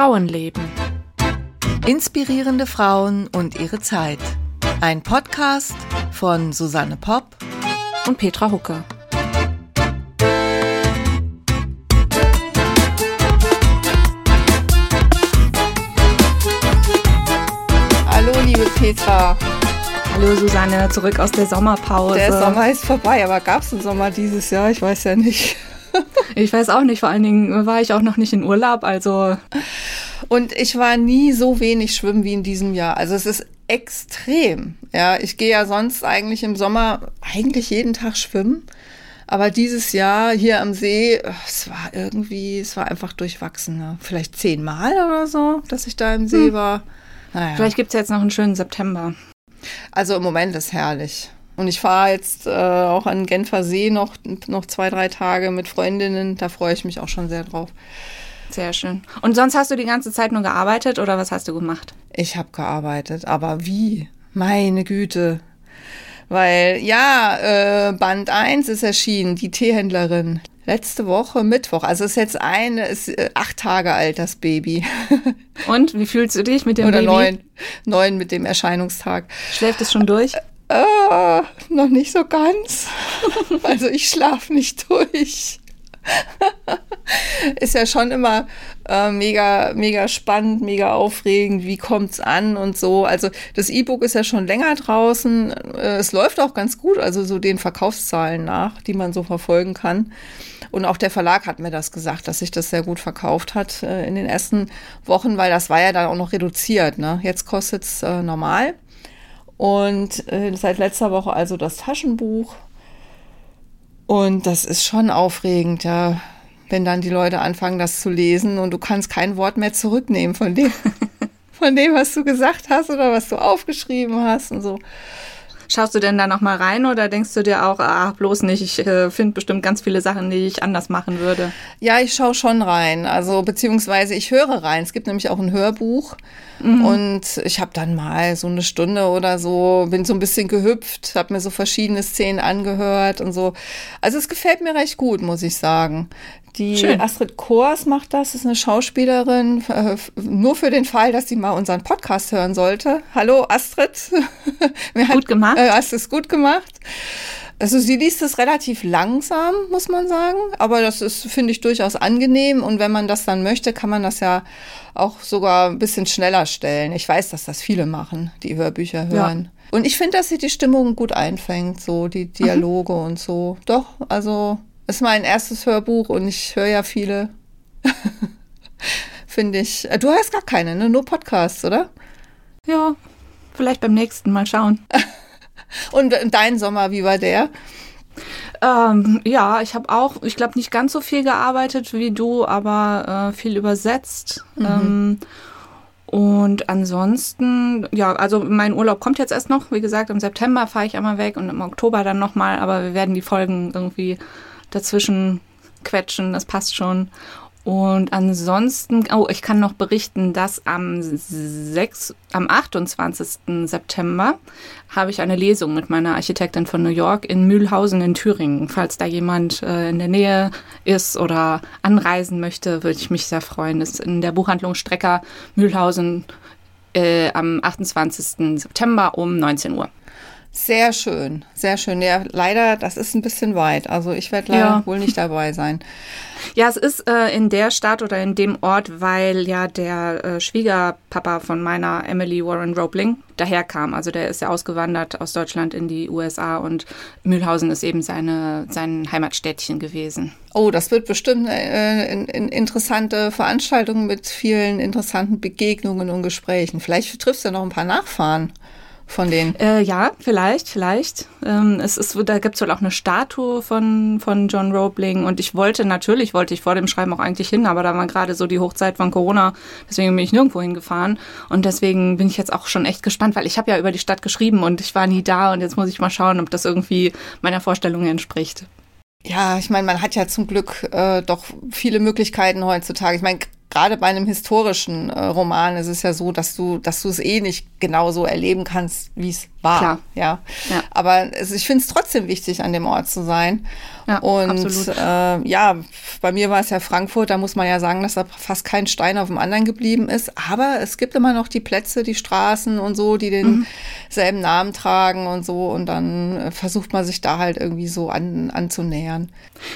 Frauenleben. Inspirierende Frauen und ihre Zeit. Ein Podcast von Susanne Popp und Petra Hucke. Hallo, liebe Petra. Hallo Susanne, zurück aus der Sommerpause. Der Sommer ist vorbei, aber gab es einen Sommer dieses Jahr? Ich weiß ja nicht. Ich weiß auch nicht, vor allen Dingen war ich auch noch nicht in Urlaub, also. Und ich war nie so wenig schwimmen wie in diesem Jahr. Also es ist extrem. Ja, ich gehe ja sonst eigentlich im Sommer eigentlich jeden Tag schwimmen. Aber dieses Jahr hier am See, es war irgendwie, es war einfach durchwachsen. Ne? Vielleicht zehnmal oder so, dass ich da im See hm. war. Naja. Vielleicht gibt es jetzt noch einen schönen September. Also im Moment ist herrlich. Und ich fahre jetzt äh, auch an Genfer See noch, noch zwei, drei Tage mit Freundinnen. Da freue ich mich auch schon sehr drauf. Sehr schön. Und sonst hast du die ganze Zeit nur gearbeitet oder was hast du gemacht? Ich habe gearbeitet, aber wie? Meine Güte. Weil ja, äh, Band 1 ist erschienen, die Teehändlerin. Letzte Woche Mittwoch. Also ist jetzt ein, ist äh, acht Tage alt, das Baby. Und wie fühlst du dich mit dem Oder Baby? Oder neun, neun mit dem Erscheinungstag. Schläft es schon durch? Äh, noch nicht so ganz. also ich schlafe nicht durch. ist ja schon immer äh, mega, mega spannend, mega aufregend, wie kommt's an und so. Also das E-Book ist ja schon länger draußen. Äh, es läuft auch ganz gut, also so den Verkaufszahlen nach, die man so verfolgen kann. Und auch der Verlag hat mir das gesagt, dass sich das sehr gut verkauft hat äh, in den ersten Wochen, weil das war ja dann auch noch reduziert. Ne? Jetzt kostet's äh, normal. Und äh, seit letzter Woche also das Taschenbuch. Und das ist schon aufregend, ja, wenn dann die Leute anfangen, das zu lesen und du kannst kein Wort mehr zurücknehmen von dem, von dem, was du gesagt hast oder was du aufgeschrieben hast und so. Schaust du denn da noch mal rein oder denkst du dir auch, ach, bloß nicht, ich äh, finde bestimmt ganz viele Sachen, die ich anders machen würde? Ja, ich schaue schon rein, also beziehungsweise ich höre rein. Es gibt nämlich auch ein Hörbuch mhm. und ich habe dann mal so eine Stunde oder so, bin so ein bisschen gehüpft, habe mir so verschiedene Szenen angehört und so. Also es gefällt mir recht gut, muss ich sagen. Die Schön. Astrid Kors macht das, ist eine Schauspielerin, äh, nur für den Fall, dass sie mal unseren Podcast hören sollte. Hallo Astrid. gut gemacht. Äh, hast es gut gemacht. Also sie liest es relativ langsam, muss man sagen, aber das ist, finde ich, durchaus angenehm. Und wenn man das dann möchte, kann man das ja auch sogar ein bisschen schneller stellen. Ich weiß, dass das viele machen, die Hörbücher hören. Ja. Und ich finde, dass sie die Stimmung gut einfängt, so die Dialoge mhm. und so. Doch, also ist mein erstes Hörbuch und ich höre ja viele. Finde ich. Äh, du hörst gar keine, ne? Nur Podcasts, oder? Ja, vielleicht beim nächsten Mal schauen. und dein Sommer, wie war der? Ähm, ja, ich habe auch, ich glaube, nicht ganz so viel gearbeitet wie du, aber äh, viel übersetzt. Mhm. Ähm, und ansonsten, ja, also mein Urlaub kommt jetzt erst noch. Wie gesagt, im September fahre ich einmal weg und im Oktober dann nochmal, aber wir werden die Folgen irgendwie dazwischen quetschen, das passt schon. Und ansonsten, oh, ich kann noch berichten, dass am 6, am 28. September habe ich eine Lesung mit meiner Architektin von New York in Mühlhausen in Thüringen. Falls da jemand äh, in der Nähe ist oder anreisen möchte, würde ich mich sehr freuen. Das ist in der Buchhandlung Strecker Mühlhausen äh, am 28. September um 19 Uhr. Sehr schön, sehr schön. Ja, leider, das ist ein bisschen weit. Also ich werde leider ja. wohl nicht dabei sein. Ja, es ist äh, in der Stadt oder in dem Ort, weil ja der äh, Schwiegerpapa von meiner Emily Warren Roebling daherkam. Also der ist ja ausgewandert aus Deutschland in die USA und Mühlhausen ist eben seine, sein Heimatstädtchen gewesen. Oh, das wird bestimmt eine äh, interessante Veranstaltung mit vielen interessanten Begegnungen und Gesprächen. Vielleicht triffst du noch ein paar Nachfahren von denen? Äh, ja, vielleicht, vielleicht. Ähm, es ist, da gibt es wohl auch eine Statue von, von John Roebling und ich wollte, natürlich wollte ich vor dem Schreiben auch eigentlich hin, aber da war gerade so die Hochzeit von Corona, deswegen bin ich nirgendwo hingefahren und deswegen bin ich jetzt auch schon echt gespannt, weil ich habe ja über die Stadt geschrieben und ich war nie da und jetzt muss ich mal schauen, ob das irgendwie meiner Vorstellung entspricht. Ja, ich meine, man hat ja zum Glück äh, doch viele Möglichkeiten heutzutage. Ich meine, gerade bei einem historischen äh, Roman ist es ja so, dass du, dass du es eh nicht genau so erleben kannst, wie es war. Klar. Ja. ja. Aber also ich finde es trotzdem wichtig, an dem Ort zu sein. Ja, und äh, ja, bei mir war es ja Frankfurt, da muss man ja sagen, dass da fast kein Stein auf dem anderen geblieben ist. Aber es gibt immer noch die Plätze, die Straßen und so, die denselben mhm. Namen tragen und so. Und dann äh, versucht man sich da halt irgendwie so an, anzunähern.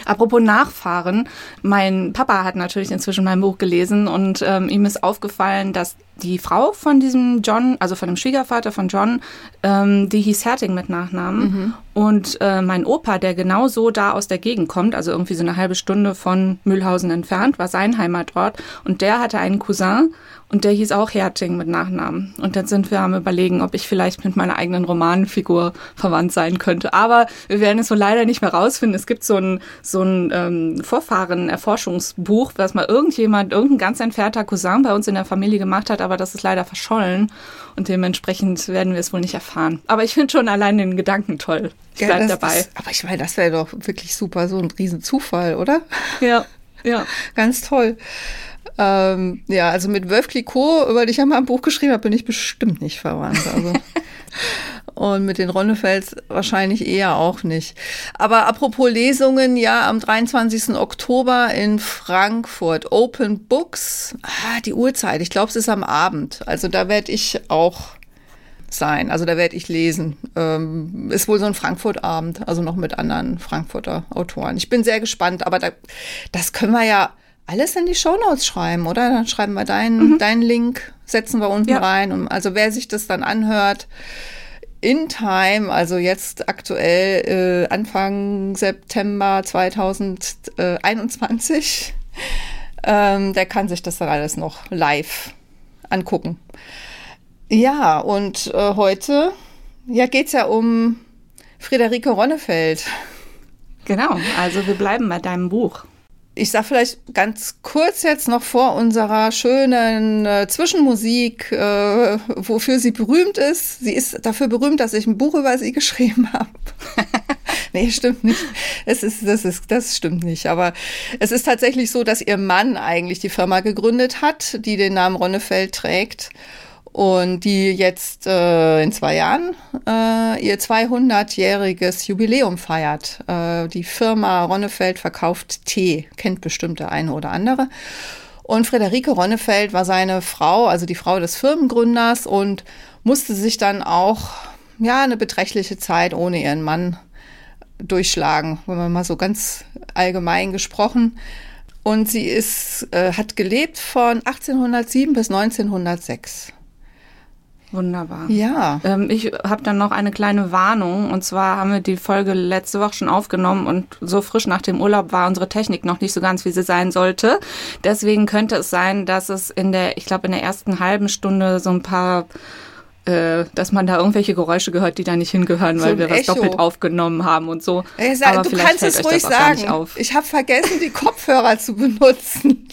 Apropos Nachfahren, mein Papa hat natürlich inzwischen mein Buch gelesen und ähm, ihm ist aufgefallen, dass die Frau von diesem John, also von dem Schwiegervater von John, ähm, die hieß Herting mit Nachnamen. Mhm. Und äh, mein Opa, der genauso da aus der Gegend kommt, also irgendwie so eine halbe Stunde von Mühlhausen entfernt, war sein Heimatort. Und der hatte einen Cousin und der hieß auch Herting mit Nachnamen. Und dann sind wir am überlegen, ob ich vielleicht mit meiner eigenen Romanfigur verwandt sein könnte. Aber wir werden es so leider nicht mehr rausfinden. Es gibt so ein, so ein ähm, Vorfahren-Erforschungsbuch, was mal irgendjemand, irgendein ganz entfernter Cousin bei uns in der Familie gemacht hat, aber das ist leider verschollen. Und dementsprechend werden wir es wohl nicht erfahren. Aber ich finde schon allein den Gedanken toll. Ich ja, bleib dabei. Ist, aber ich meine, das wäre doch wirklich super, so ein Riesenzufall, oder? Ja, ja. Ganz toll. Ähm, ja, also mit Wölf Clicquot, über dich ich ja mal ein Buch geschrieben habe, bin ich bestimmt nicht verwandt. Also. Und mit den Ronnefels wahrscheinlich eher auch nicht. Aber apropos Lesungen, ja, am 23. Oktober in Frankfurt. Open Books. Ah, die Uhrzeit. Ich glaube, es ist am Abend. Also da werde ich auch sein. Also da werde ich lesen. Ähm, ist wohl so ein Frankfurt-Abend, also noch mit anderen Frankfurter Autoren. Ich bin sehr gespannt, aber da, das können wir ja alles in die Shownotes schreiben, oder? Dann schreiben wir deinen, mhm. deinen Link, setzen wir unten ja. rein. Und also wer sich das dann anhört, in Time, also jetzt aktuell äh, Anfang September 2021, ähm, der kann sich das dann alles noch live angucken. Ja, und äh, heute ja, geht es ja um Friederike Ronnefeld. Genau, also wir bleiben bei deinem Buch. Ich sage vielleicht ganz kurz jetzt noch vor unserer schönen äh, Zwischenmusik, äh, wofür sie berühmt ist. Sie ist dafür berühmt, dass ich ein Buch über sie geschrieben habe. nee, stimmt nicht. Es ist, das, ist, das stimmt nicht. Aber es ist tatsächlich so, dass ihr Mann eigentlich die Firma gegründet hat, die den Namen Ronnefeld trägt und die jetzt äh, in zwei Jahren äh, ihr 200-jähriges Jubiläum feiert. Äh, die Firma Ronnefeld verkauft Tee, kennt bestimmt der eine oder andere. Und Friederike Ronnefeld war seine Frau, also die Frau des Firmengründers und musste sich dann auch ja eine beträchtliche Zeit ohne ihren Mann durchschlagen, wenn man mal so ganz allgemein gesprochen. Und sie ist, äh, hat gelebt von 1807 bis 1906. Wunderbar. Ja. Ähm, ich habe dann noch eine kleine Warnung. Und zwar haben wir die Folge letzte Woche schon aufgenommen und so frisch nach dem Urlaub war unsere Technik noch nicht so ganz, wie sie sein sollte. Deswegen könnte es sein, dass es in der, ich glaube, in der ersten halben Stunde so ein paar äh, dass man da irgendwelche Geräusche gehört, die da nicht hingehören, weil so wir was Echo. doppelt aufgenommen haben und so. Ey, sag, Aber du kannst es ruhig sagen. Ich habe vergessen, die Kopfhörer zu benutzen.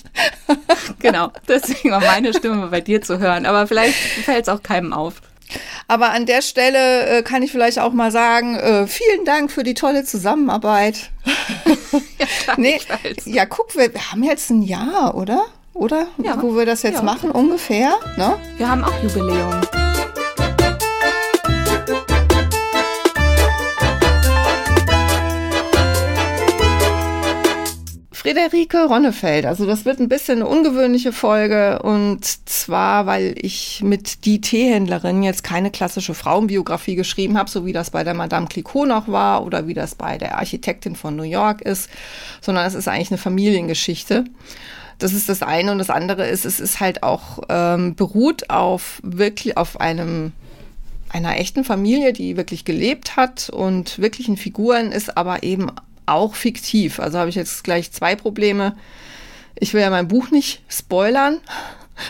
genau, deswegen war meine Stimme bei dir zu hören. Aber vielleicht fällt es auch keinem auf. Aber an der Stelle äh, kann ich vielleicht auch mal sagen, äh, vielen Dank für die tolle Zusammenarbeit. ja, nee, ja, guck, wir, wir haben jetzt ein Jahr, oder? Oder? Ja. Wo wir das jetzt ja. machen, ungefähr. Ne? Wir haben auch Jubiläum. Friederike Ronnefeld. Also das wird ein bisschen eine ungewöhnliche Folge und zwar, weil ich mit die Teehändlerin jetzt keine klassische Frauenbiografie geschrieben habe, so wie das bei der Madame Clicquot noch war oder wie das bei der Architektin von New York ist, sondern es ist eigentlich eine Familiengeschichte. Das ist das eine und das andere ist, es ist halt auch ähm, beruht auf wirklich auf einem einer echten Familie, die wirklich gelebt hat und wirklichen Figuren ist, aber eben auch fiktiv. Also habe ich jetzt gleich zwei Probleme. Ich will ja mein Buch nicht spoilern.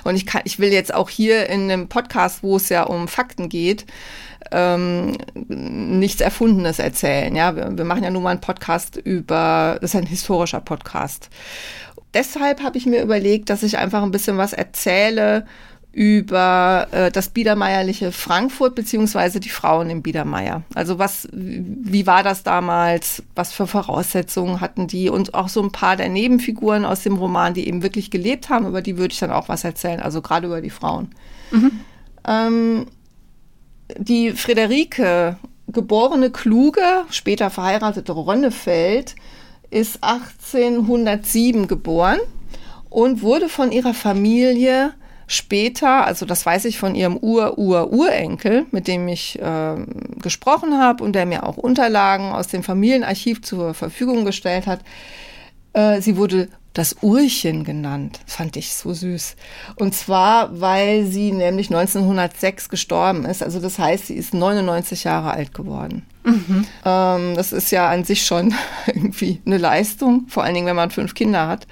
Und ich, kann, ich will jetzt auch hier in einem Podcast, wo es ja um Fakten geht, ähm, nichts Erfundenes erzählen. Ja, wir, wir machen ja nun mal einen Podcast über, das ist ein historischer Podcast. Deshalb habe ich mir überlegt, dass ich einfach ein bisschen was erzähle über äh, das biedermeierliche Frankfurt beziehungsweise die Frauen im Biedermeier. Also was, wie war das damals? Was für Voraussetzungen hatten die? Und auch so ein paar der Nebenfiguren aus dem Roman, die eben wirklich gelebt haben, über die würde ich dann auch was erzählen. Also gerade über die Frauen. Mhm. Ähm, die Friederike, geborene Kluge, später verheiratete Ronnefeld, ist 1807 geboren und wurde von ihrer Familie später, also das weiß ich von ihrem Ur-Ur-Urenkel, mit dem ich äh, gesprochen habe und der mir auch Unterlagen aus dem Familienarchiv zur Verfügung gestellt hat, äh, sie wurde das Urchen genannt. Das fand ich so süß. Und zwar, weil sie nämlich 1906 gestorben ist. Also das heißt, sie ist 99 Jahre alt geworden. Mhm. Ähm, das ist ja an sich schon irgendwie eine Leistung, vor allen Dingen, wenn man fünf Kinder hat.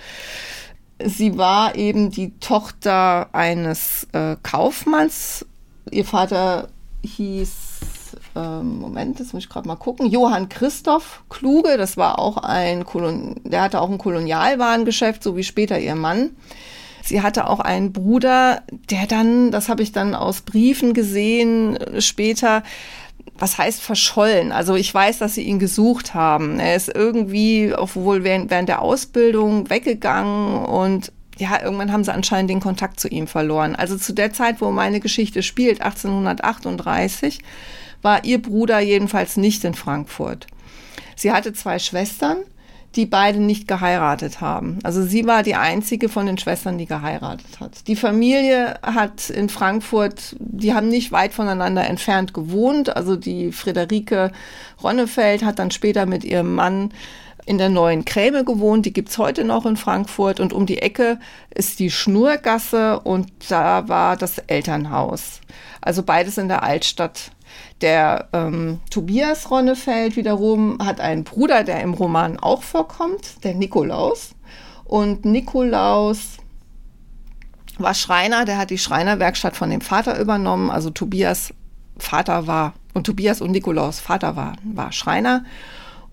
Sie war eben die Tochter eines äh, Kaufmanns. Ihr Vater hieß, ähm, Moment, das muss ich gerade mal gucken, Johann Christoph Kluge, das war auch ein, Kolon der hatte auch ein Kolonialwarengeschäft, so wie später ihr Mann. Sie hatte auch einen Bruder, der dann, das habe ich dann aus Briefen gesehen, später was heißt verschollen? Also ich weiß, dass sie ihn gesucht haben. Er ist irgendwie, obwohl während, während der Ausbildung weggegangen und ja, irgendwann haben sie anscheinend den Kontakt zu ihm verloren. Also zu der Zeit, wo meine Geschichte spielt, 1838, war ihr Bruder jedenfalls nicht in Frankfurt. Sie hatte zwei Schwestern die beide nicht geheiratet haben. Also sie war die einzige von den Schwestern, die geheiratet hat. Die Familie hat in Frankfurt, die haben nicht weit voneinander entfernt gewohnt. Also die Friederike Ronnefeld hat dann später mit ihrem Mann in der neuen Kräme gewohnt, die gibt's heute noch in Frankfurt und um die Ecke ist die Schnurgasse und da war das Elternhaus. Also beides in der Altstadt der ähm, Tobias Ronnefeld wiederum hat einen Bruder, der im Roman auch vorkommt, der Nikolaus. Und Nikolaus war Schreiner, der hat die Schreinerwerkstatt von dem Vater übernommen. Also Tobias Vater war, und Tobias und Nikolaus Vater war, war Schreiner.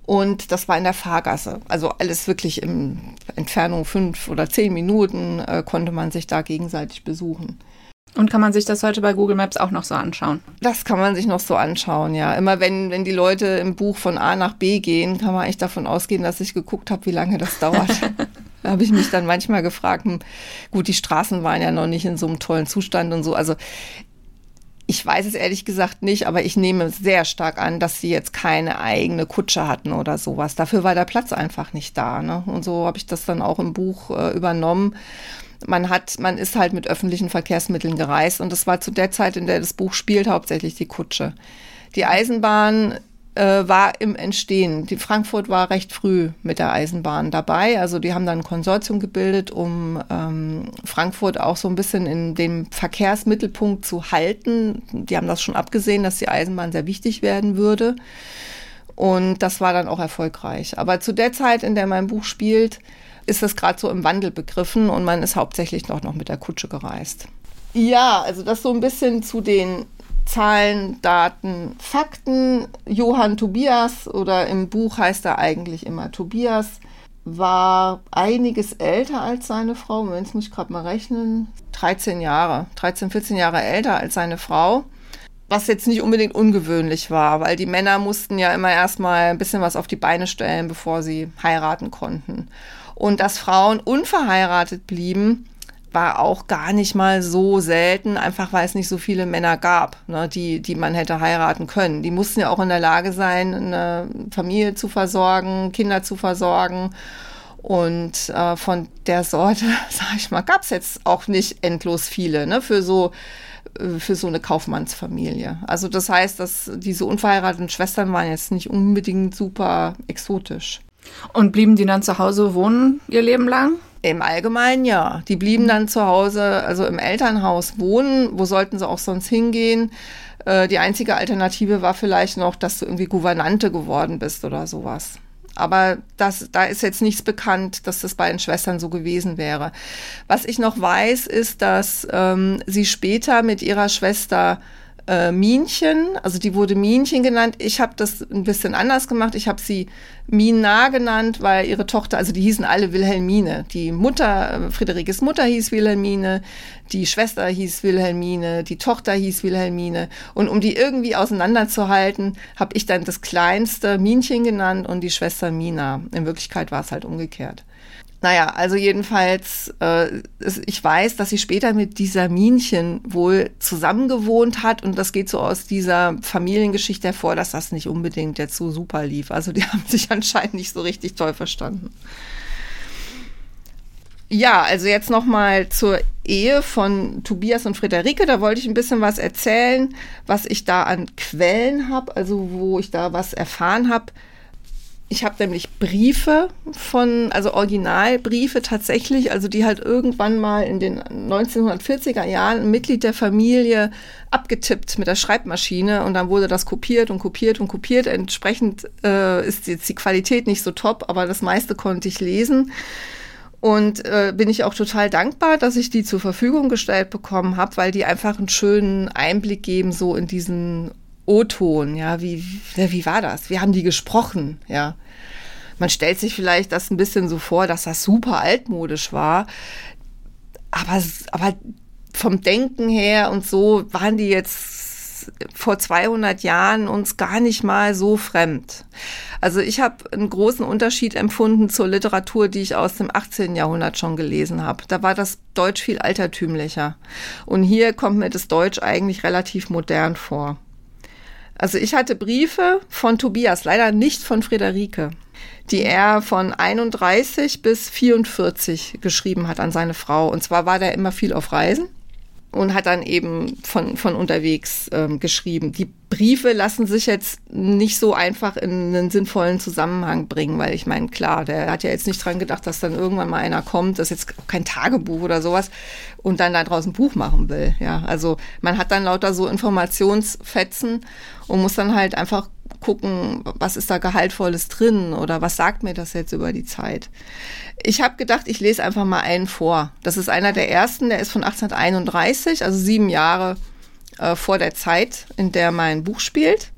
Und das war in der Fahrgasse. Also alles wirklich in Entfernung fünf oder zehn Minuten äh, konnte man sich da gegenseitig besuchen. Und kann man sich das heute bei Google Maps auch noch so anschauen? Das kann man sich noch so anschauen, ja. Immer wenn, wenn die Leute im Buch von A nach B gehen, kann man eigentlich davon ausgehen, dass ich geguckt habe, wie lange das dauert. da habe ich mich dann manchmal gefragt, hm, gut, die Straßen waren ja noch nicht in so einem tollen Zustand und so. Also ich weiß es ehrlich gesagt nicht, aber ich nehme sehr stark an, dass sie jetzt keine eigene Kutsche hatten oder sowas. Dafür war der Platz einfach nicht da. Ne? Und so habe ich das dann auch im Buch äh, übernommen man hat, man ist halt mit öffentlichen Verkehrsmitteln gereist und das war zu der Zeit, in der das Buch spielt, hauptsächlich die Kutsche. Die Eisenbahn äh, war im Entstehen. Die Frankfurt war recht früh mit der Eisenbahn dabei. Also die haben dann ein Konsortium gebildet, um ähm, Frankfurt auch so ein bisschen in dem Verkehrsmittelpunkt zu halten. Die haben das schon abgesehen, dass die Eisenbahn sehr wichtig werden würde. Und das war dann auch erfolgreich. Aber zu der Zeit, in der mein Buch spielt, ist das gerade so im Wandel begriffen und man ist hauptsächlich noch, noch mit der Kutsche gereist. Ja, also das so ein bisschen zu den Zahlen, Daten, Fakten. Johann Tobias oder im Buch heißt er eigentlich immer Tobias, war einiges älter als seine Frau. Moment, muss ich gerade mal rechnen. 13 Jahre, 13, 14 Jahre älter als seine Frau. Was jetzt nicht unbedingt ungewöhnlich war, weil die Männer mussten ja immer erstmal ein bisschen was auf die Beine stellen, bevor sie heiraten konnten. Und dass Frauen unverheiratet blieben, war auch gar nicht mal so selten, einfach weil es nicht so viele Männer gab, ne, die, die man hätte heiraten können. Die mussten ja auch in der Lage sein, eine Familie zu versorgen, Kinder zu versorgen. Und äh, von der Sorte, sag ich mal, gab es jetzt auch nicht endlos viele ne, für so äh, für so eine Kaufmannsfamilie. Also das heißt, dass diese unverheirateten Schwestern waren jetzt nicht unbedingt super exotisch. Und blieben die dann zu Hause wohnen ihr Leben lang? Im Allgemeinen ja. Die blieben dann zu Hause, also im Elternhaus wohnen. Wo sollten sie auch sonst hingehen? Äh, die einzige Alternative war vielleicht noch, dass du irgendwie Gouvernante geworden bist oder sowas. Aber das, da ist jetzt nichts bekannt, dass das bei den Schwestern so gewesen wäre. Was ich noch weiß, ist, dass ähm, sie später mit ihrer Schwester äh, Minchen, also die wurde Minchen genannt. Ich habe das ein bisschen anders gemacht. Ich habe sie Mina genannt, weil ihre Tochter, also die hießen alle Wilhelmine. Die Mutter, äh, Friederikes Mutter hieß Wilhelmine, die Schwester hieß Wilhelmine, die Tochter hieß Wilhelmine. Und um die irgendwie auseinanderzuhalten, habe ich dann das kleinste Minchen genannt und die Schwester Mina. In Wirklichkeit war es halt umgekehrt. Naja, also jedenfalls, äh, ich weiß, dass sie später mit dieser Minchen wohl zusammengewohnt hat und das geht so aus dieser Familiengeschichte hervor, dass das nicht unbedingt jetzt so super lief. Also die haben sich anscheinend nicht so richtig toll verstanden. Ja, also jetzt noch mal zur Ehe von Tobias und Friederike. Da wollte ich ein bisschen was erzählen, was ich da an Quellen habe, also wo ich da was erfahren habe. Ich habe nämlich Briefe von, also Originalbriefe tatsächlich, also die halt irgendwann mal in den 1940er Jahren ein Mitglied der Familie abgetippt mit der Schreibmaschine und dann wurde das kopiert und kopiert und kopiert. Entsprechend äh, ist jetzt die Qualität nicht so top, aber das meiste konnte ich lesen. Und äh, bin ich auch total dankbar, dass ich die zur Verfügung gestellt bekommen habe, weil die einfach einen schönen Einblick geben, so in diesen O-Ton. Ja, wie, wie war das? Wie haben die gesprochen? Ja. Man stellt sich vielleicht das ein bisschen so vor, dass das super altmodisch war. Aber, aber vom Denken her und so waren die jetzt vor 200 Jahren uns gar nicht mal so fremd. Also ich habe einen großen Unterschied empfunden zur Literatur, die ich aus dem 18. Jahrhundert schon gelesen habe. Da war das Deutsch viel altertümlicher. Und hier kommt mir das Deutsch eigentlich relativ modern vor. Also ich hatte Briefe von Tobias, leider nicht von Friederike, die er von 31 bis 44 geschrieben hat an seine Frau. Und zwar war der immer viel auf Reisen und hat dann eben von, von unterwegs ähm, geschrieben. Die Briefe lassen sich jetzt nicht so einfach in einen sinnvollen Zusammenhang bringen, weil ich meine, klar, der hat ja jetzt nicht dran gedacht, dass dann irgendwann mal einer kommt, das ist jetzt kein Tagebuch oder sowas und dann da draußen ein Buch machen will. Ja, also man hat dann lauter so Informationsfetzen und muss dann halt einfach gucken, was ist da Gehaltvolles drin oder was sagt mir das jetzt über die Zeit. Ich habe gedacht, ich lese einfach mal einen vor. Das ist einer der ersten, der ist von 1831, also sieben Jahre äh, vor der Zeit, in der mein Buch spielt.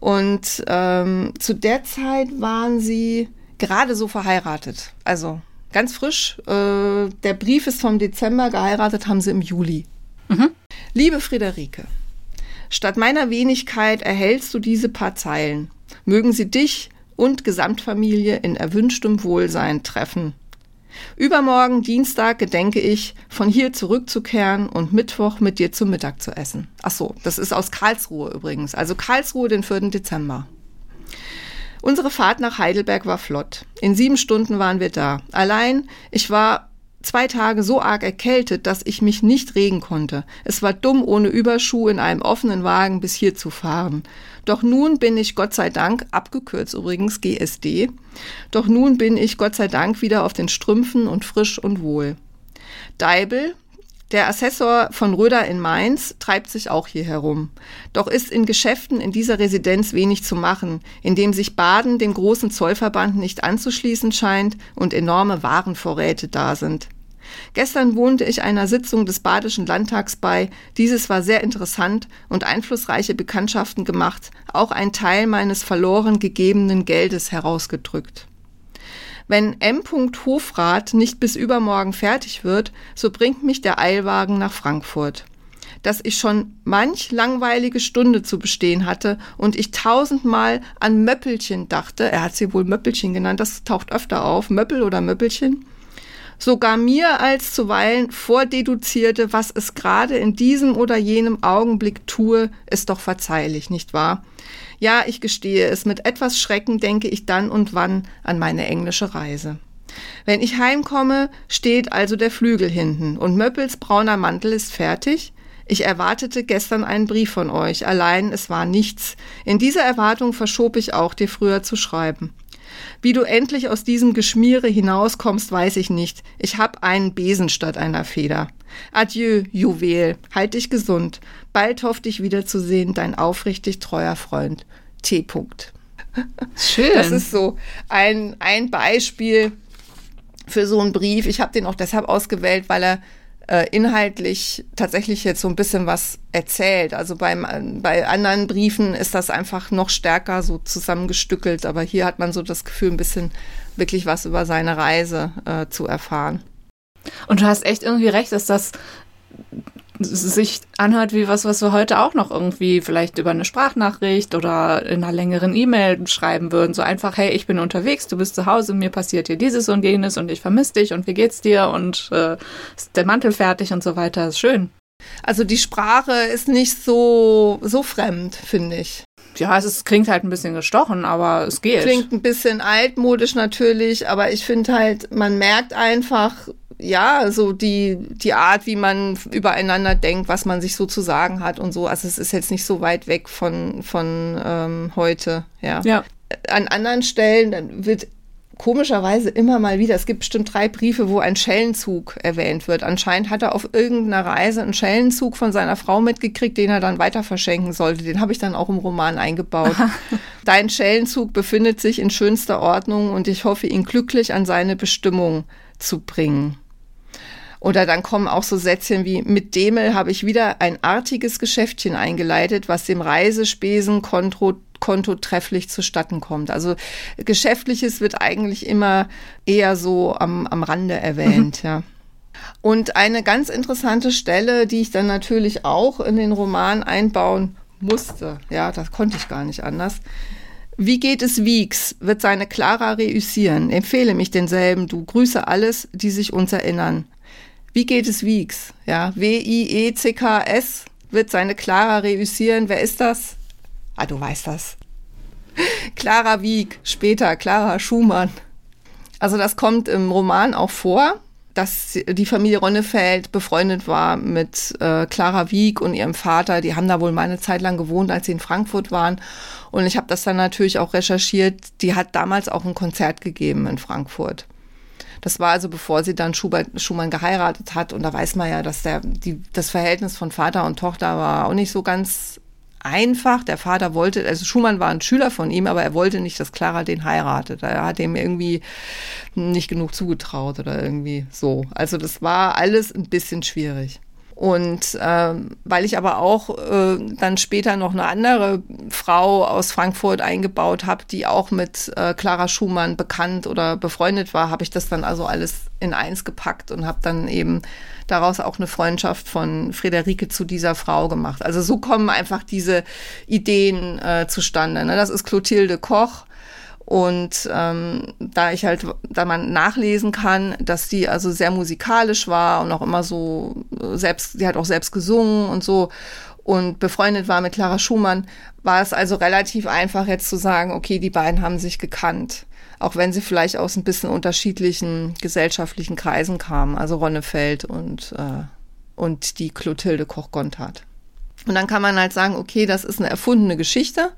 Und ähm, zu der Zeit waren sie gerade so verheiratet. Also ganz frisch. Äh, der Brief ist vom Dezember, geheiratet haben sie im Juli. Mhm. Liebe Friederike, statt meiner Wenigkeit erhältst du diese paar Zeilen. Mögen sie dich und Gesamtfamilie in erwünschtem Wohlsein treffen. Übermorgen, Dienstag, gedenke ich, von hier zurückzukehren und Mittwoch mit dir zum Mittag zu essen. Ach so, das ist aus Karlsruhe übrigens. Also Karlsruhe den 4. Dezember. Unsere Fahrt nach Heidelberg war flott. In sieben Stunden waren wir da. Allein, ich war zwei Tage so arg erkältet, dass ich mich nicht regen konnte. Es war dumm, ohne Überschuh in einem offenen Wagen bis hier zu fahren. Doch nun bin ich Gott sei Dank, abgekürzt übrigens GSD, doch nun bin ich Gott sei Dank wieder auf den Strümpfen und frisch und wohl. Deibel, der Assessor von Röder in Mainz treibt sich auch hier herum. Doch ist in Geschäften in dieser Residenz wenig zu machen, indem sich Baden dem großen Zollverband nicht anzuschließen scheint und enorme Warenvorräte da sind. Gestern wohnte ich einer Sitzung des Badischen Landtags bei. Dieses war sehr interessant und einflussreiche Bekanntschaften gemacht, auch ein Teil meines verloren gegebenen Geldes herausgedrückt. Wenn M. Hofrat nicht bis übermorgen fertig wird, so bringt mich der Eilwagen nach Frankfurt. Dass ich schon manch langweilige Stunde zu bestehen hatte und ich tausendmal an Möppelchen dachte, er hat sie wohl Möppelchen genannt, das taucht öfter auf, Möppel oder Möppelchen, sogar mir als zuweilen vordeduzierte, was es gerade in diesem oder jenem Augenblick tue, ist doch verzeihlich, nicht wahr? Ja, ich gestehe es, mit etwas Schrecken denke ich dann und wann an meine englische Reise. Wenn ich heimkomme, steht also der Flügel hinten und Möppels brauner Mantel ist fertig. Ich erwartete gestern einen Brief von euch, allein es war nichts. In dieser Erwartung verschob ich auch, dir früher zu schreiben. Wie du endlich aus diesem Geschmiere hinauskommst, weiß ich nicht. Ich hab einen Besen statt einer Feder. Adieu, Juwel. Halt dich gesund. Bald hoff dich wiederzusehen, dein aufrichtig treuer Freund. T. -Punkt. Schön. Das ist so ein, ein Beispiel für so einen Brief. Ich habe den auch deshalb ausgewählt, weil er äh, inhaltlich tatsächlich jetzt so ein bisschen was erzählt. Also beim, bei anderen Briefen ist das einfach noch stärker so zusammengestückelt, aber hier hat man so das Gefühl, ein bisschen wirklich was über seine Reise äh, zu erfahren. Und du hast echt irgendwie recht, dass das sich anhört wie was, was wir heute auch noch irgendwie vielleicht über eine Sprachnachricht oder in einer längeren E-Mail schreiben würden. So einfach, hey, ich bin unterwegs, du bist zu Hause, mir passiert hier dieses und jenes und ich vermisse dich und wie geht's dir und äh, ist der Mantel fertig und so weiter. Ist schön. Also die Sprache ist nicht so, so fremd, finde ich. Ja, es ist, klingt halt ein bisschen gestochen, aber es geht. Klingt ein bisschen altmodisch natürlich, aber ich finde halt, man merkt einfach, ja, so die, die Art, wie man übereinander denkt, was man sich so zu sagen hat und so. Also es ist jetzt nicht so weit weg von, von ähm, heute, ja. ja. An anderen Stellen wird komischerweise immer mal wieder, es gibt bestimmt drei Briefe, wo ein Schellenzug erwähnt wird. Anscheinend hat er auf irgendeiner Reise einen Schellenzug von seiner Frau mitgekriegt, den er dann weiter verschenken sollte. Den habe ich dann auch im Roman eingebaut. Dein Schellenzug befindet sich in schönster Ordnung und ich hoffe, ihn glücklich an seine Bestimmung zu bringen. Oder dann kommen auch so Sätzchen wie, mit Demel habe ich wieder ein artiges Geschäftchen eingeleitet, was dem Reisespesenkonto Konto trefflich zustatten kommt. Also Geschäftliches wird eigentlich immer eher so am, am Rande erwähnt, mhm. ja. Und eine ganz interessante Stelle, die ich dann natürlich auch in den Roman einbauen musste, ja, das konnte ich gar nicht anders. Wie geht es Wieks? Wird seine Clara reüssieren. Empfehle mich denselben. Du grüße alles, die sich uns erinnern. Wie geht es Wieks? Ja, W-I-E-C-K-S wird seine Clara reüssieren. Wer ist das? Ah, du weißt das. Clara Wieg, später Clara Schumann. Also das kommt im Roman auch vor, dass die Familie Ronnefeld befreundet war mit äh, Clara Wieg und ihrem Vater. Die haben da wohl mal eine Zeit lang gewohnt, als sie in Frankfurt waren. Und ich habe das dann natürlich auch recherchiert. Die hat damals auch ein Konzert gegeben in Frankfurt. Das war also bevor sie dann Schubert, Schumann geheiratet hat. Und da weiß man ja, dass der, die, das Verhältnis von Vater und Tochter war auch nicht so ganz einfach. Der Vater wollte, also Schumann war ein Schüler von ihm, aber er wollte nicht, dass Clara den heiratet. Er hat ihm irgendwie nicht genug zugetraut oder irgendwie so. Also das war alles ein bisschen schwierig. Und ähm, weil ich aber auch äh, dann später noch eine andere Frau aus Frankfurt eingebaut habe, die auch mit äh, Clara Schumann bekannt oder befreundet war, habe ich das dann also alles in eins gepackt und habe dann eben daraus auch eine Freundschaft von Friederike zu dieser Frau gemacht. Also so kommen einfach diese Ideen äh, zustande. Ne? Das ist Clotilde Koch und ähm, da ich halt, da man nachlesen kann, dass die also sehr musikalisch war und auch immer so selbst, sie hat auch selbst gesungen und so und befreundet war mit Clara Schumann, war es also relativ einfach jetzt zu sagen, okay, die beiden haben sich gekannt. Auch wenn sie vielleicht aus ein bisschen unterschiedlichen gesellschaftlichen Kreisen kamen, also Ronnefeld und, äh, und die Clotilde Koch-Gontard. Und dann kann man halt sagen, okay, das ist eine erfundene Geschichte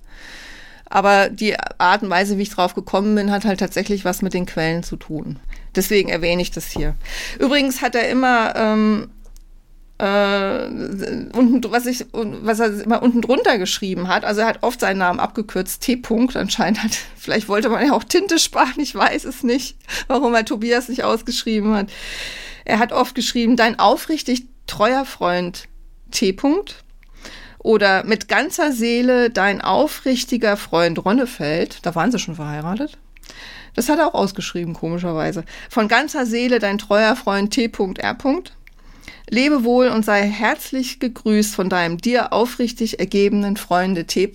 aber die Art und Weise, wie ich drauf gekommen bin, hat halt tatsächlich was mit den Quellen zu tun. Deswegen erwähne ich das hier. Übrigens hat er immer ähm, äh, unten, was ich, was er immer unten drunter geschrieben hat. Also er hat oft seinen Namen abgekürzt, T. -Punkt. Anscheinend hat, vielleicht wollte man ja auch Tinte sparen, ich weiß es nicht, warum er Tobias nicht ausgeschrieben hat. Er hat oft geschrieben, dein aufrichtig treuer Freund T. -Punkt. Oder mit ganzer Seele dein aufrichtiger Freund Ronnefeld, da waren sie schon verheiratet. Das hat er auch ausgeschrieben, komischerweise. Von ganzer Seele dein treuer Freund T.R. Lebe wohl und sei herzlich gegrüßt von deinem dir aufrichtig ergebenen Freunde T.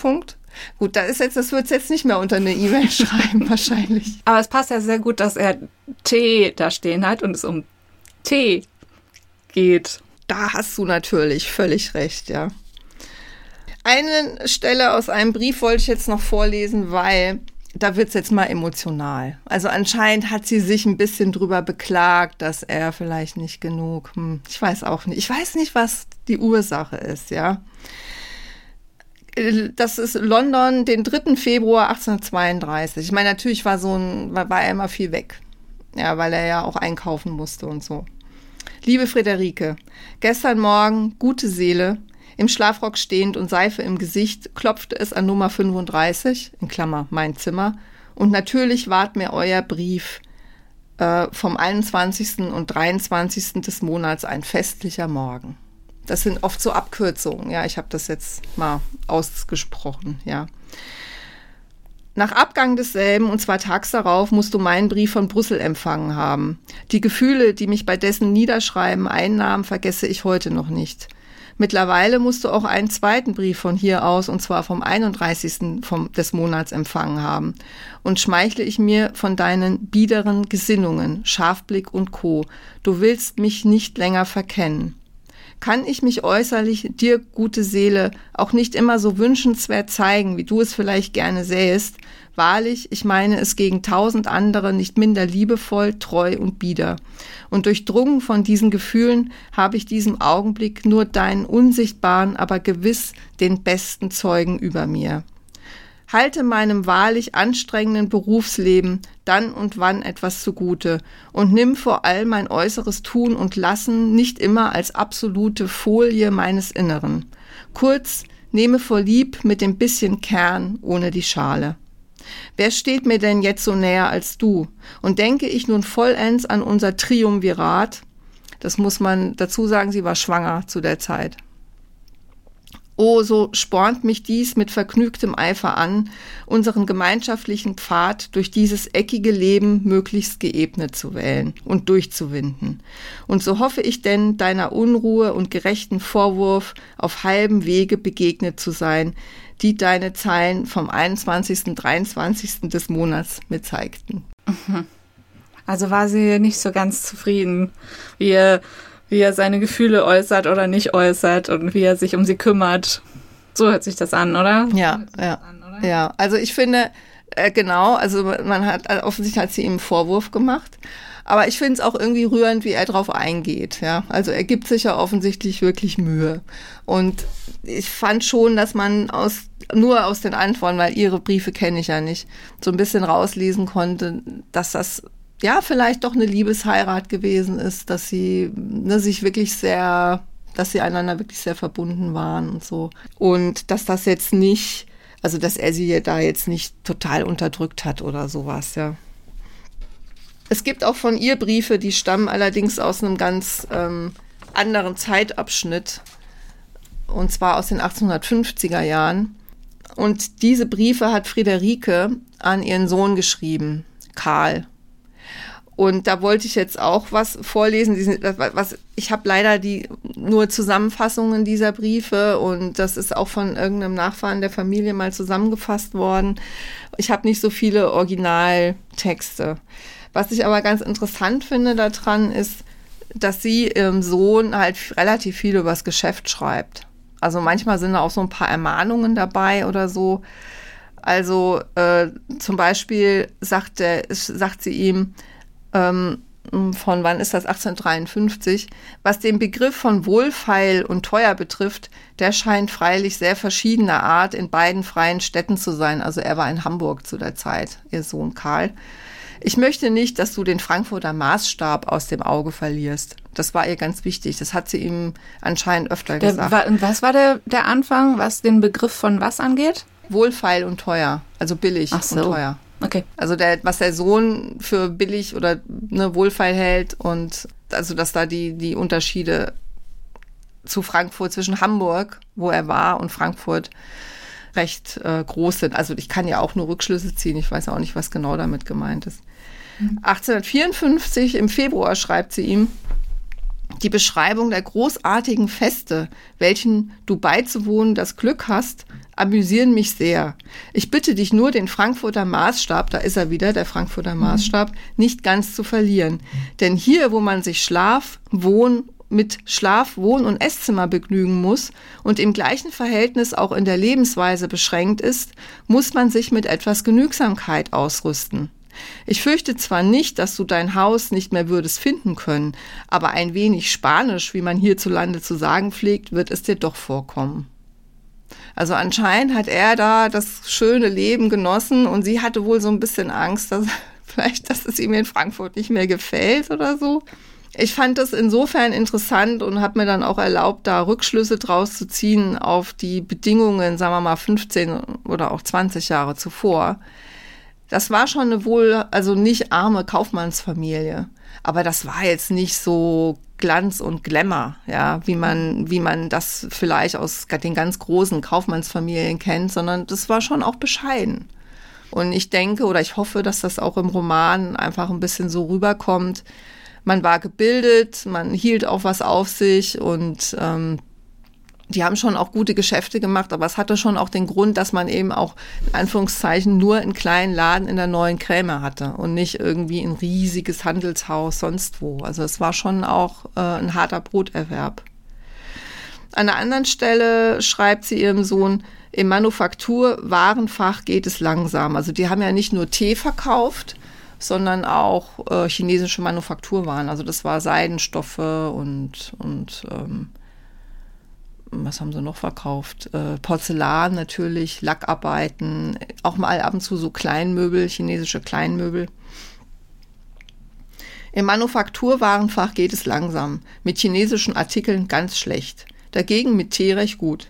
Gut, da ist jetzt, das wird jetzt nicht mehr unter eine E-Mail schreiben, wahrscheinlich. Aber es passt ja sehr gut, dass er T da stehen hat und es um T geht. Da hast du natürlich völlig recht, ja. Eine Stelle aus einem Brief wollte ich jetzt noch vorlesen, weil da wird's jetzt mal emotional. Also anscheinend hat sie sich ein bisschen drüber beklagt, dass er vielleicht nicht genug, hm, ich weiß auch nicht, ich weiß nicht, was die Ursache ist, ja. Das ist London, den 3. Februar 1832. Ich meine, natürlich war so ein, war, war er immer viel weg. Ja, weil er ja auch einkaufen musste und so. Liebe Friederike, gestern Morgen, gute Seele, im Schlafrock stehend und Seife im Gesicht klopfte es an Nummer 35, in Klammer mein Zimmer, und natürlich ward mir euer Brief äh, vom 21. und 23. des Monats ein festlicher Morgen. Das sind oft so Abkürzungen, ja, ich habe das jetzt mal ausgesprochen, ja. Nach Abgang desselben, und zwar tags darauf, musst du meinen Brief von Brüssel empfangen haben. Die Gefühle, die mich bei dessen Niederschreiben einnahmen, vergesse ich heute noch nicht. Mittlerweile musst du auch einen zweiten Brief von hier aus, und zwar vom 31. Vom, des Monats empfangen haben. Und schmeichle ich mir von deinen biederen Gesinnungen, Scharfblick und Co. Du willst mich nicht länger verkennen. Kann ich mich äußerlich, dir gute Seele, auch nicht immer so wünschenswert zeigen, wie du es vielleicht gerne sähest, Wahrlich, ich meine es gegen tausend andere nicht minder liebevoll, treu und bieder. Und durchdrungen von diesen Gefühlen habe ich diesem Augenblick nur deinen unsichtbaren, aber gewiss den besten Zeugen über mir. Halte meinem wahrlich anstrengenden Berufsleben dann und wann etwas zugute und nimm vor allem mein äußeres Tun und Lassen nicht immer als absolute Folie meines Inneren. Kurz, nehme vor lieb mit dem bisschen Kern ohne die Schale. Wer steht mir denn jetzt so näher als du? Und denke ich nun vollends an unser Triumvirat, das muss man dazu sagen, sie war schwanger zu der Zeit. Oh, so spornt mich dies mit vergnügtem Eifer an, unseren gemeinschaftlichen Pfad durch dieses eckige Leben möglichst geebnet zu wählen und durchzuwinden. Und so hoffe ich denn, deiner Unruhe und gerechten Vorwurf auf halbem Wege begegnet zu sein, die deine Zeilen vom 21. 23. des Monats mir zeigten. Also war sie nicht so ganz zufrieden, wie er, wie er seine Gefühle äußert oder nicht äußert und wie er sich um sie kümmert. So hört sich das an, oder? Ja, ja. An, ja, also ich finde, äh, genau, also man hat, also offensichtlich hat sie ihm einen Vorwurf gemacht. Aber ich finde es auch irgendwie rührend, wie er drauf eingeht. Ja, also er gibt sich ja offensichtlich wirklich Mühe. Und ich fand schon, dass man aus nur aus den Antworten, weil ihre Briefe kenne ich ja nicht, so ein bisschen rauslesen konnte, dass das ja vielleicht doch eine Liebesheirat gewesen ist, dass sie ne, sich wirklich sehr, dass sie einander wirklich sehr verbunden waren und so. Und dass das jetzt nicht, also dass er sie da jetzt nicht total unterdrückt hat oder sowas, ja. Es gibt auch von ihr Briefe, die stammen allerdings aus einem ganz ähm, anderen Zeitabschnitt, und zwar aus den 1850er Jahren. Und diese Briefe hat Friederike an ihren Sohn geschrieben, Karl. Und da wollte ich jetzt auch was vorlesen. Was, ich habe leider die nur Zusammenfassungen dieser Briefe und das ist auch von irgendeinem Nachfahren der Familie mal zusammengefasst worden. Ich habe nicht so viele Originaltexte. Was ich aber ganz interessant finde daran ist, dass sie ihrem Sohn halt relativ viel über das Geschäft schreibt. Also manchmal sind da auch so ein paar Ermahnungen dabei oder so. Also äh, zum Beispiel sagt, der, sagt sie ihm, ähm, von wann ist das 1853, was den Begriff von wohlfeil und teuer betrifft, der scheint freilich sehr verschiedener Art in beiden freien Städten zu sein. Also er war in Hamburg zu der Zeit, ihr Sohn Karl. Ich möchte nicht, dass du den Frankfurter Maßstab aus dem Auge verlierst. Das war ihr ganz wichtig. Das hat sie ihm anscheinend öfter der, gesagt. Was war der, der Anfang, was den Begriff von was angeht? Wohlfeil und teuer. Also billig Ach so. und teuer. Okay. Also der, was der Sohn für billig oder ne, wohlfeil hält und also dass da die, die Unterschiede zu Frankfurt zwischen Hamburg, wo er war, und Frankfurt recht äh, groß sind. Also ich kann ja auch nur Rückschlüsse ziehen. Ich weiß auch nicht, was genau damit gemeint ist. 1854 im Februar schreibt sie ihm, die Beschreibung der großartigen Feste, welchen du beizuwohnen das Glück hast, amüsieren mich sehr. Ich bitte dich nur, den Frankfurter Maßstab, da ist er wieder, der Frankfurter mhm. Maßstab, nicht ganz zu verlieren. Denn hier, wo man sich Schlaf, Wohn mit Schlaf, Wohn- und Esszimmer begnügen muss und im gleichen Verhältnis auch in der Lebensweise beschränkt ist, muss man sich mit etwas Genügsamkeit ausrüsten. Ich fürchte zwar nicht, dass du dein Haus nicht mehr würdest finden können, aber ein wenig Spanisch, wie man hierzulande zu sagen pflegt, wird es dir doch vorkommen. Also anscheinend hat er da das schöne Leben genossen und sie hatte wohl so ein bisschen Angst, dass vielleicht, dass es ihm in Frankfurt nicht mehr gefällt oder so. Ich fand das insofern interessant und habe mir dann auch erlaubt, da Rückschlüsse draus zu ziehen auf die Bedingungen, sagen wir mal 15 oder auch 20 Jahre zuvor. Das war schon eine wohl, also nicht arme Kaufmannsfamilie. Aber das war jetzt nicht so Glanz und Glamour, ja, wie man, wie man das vielleicht aus den ganz großen Kaufmannsfamilien kennt, sondern das war schon auch bescheiden. Und ich denke oder ich hoffe, dass das auch im Roman einfach ein bisschen so rüberkommt. Man war gebildet, man hielt auch was auf sich und ähm, die haben schon auch gute Geschäfte gemacht, aber es hatte schon auch den Grund, dass man eben auch in Anführungszeichen nur einen kleinen Laden in der neuen Kräme hatte und nicht irgendwie ein riesiges Handelshaus sonst wo. Also es war schon auch äh, ein harter Broterwerb. An einer anderen Stelle schreibt sie ihrem Sohn, im Manufakturwarenfach geht es langsam. Also die haben ja nicht nur Tee verkauft, sondern auch äh, chinesische Manufakturwaren. Also das war Seidenstoffe und, und ähm, was haben sie noch verkauft? Äh, Porzellan natürlich, Lackarbeiten, auch mal ab und zu so Kleinmöbel, chinesische Kleinmöbel. Im Manufakturwarenfach geht es langsam, mit chinesischen Artikeln ganz schlecht. Dagegen mit Tee recht gut.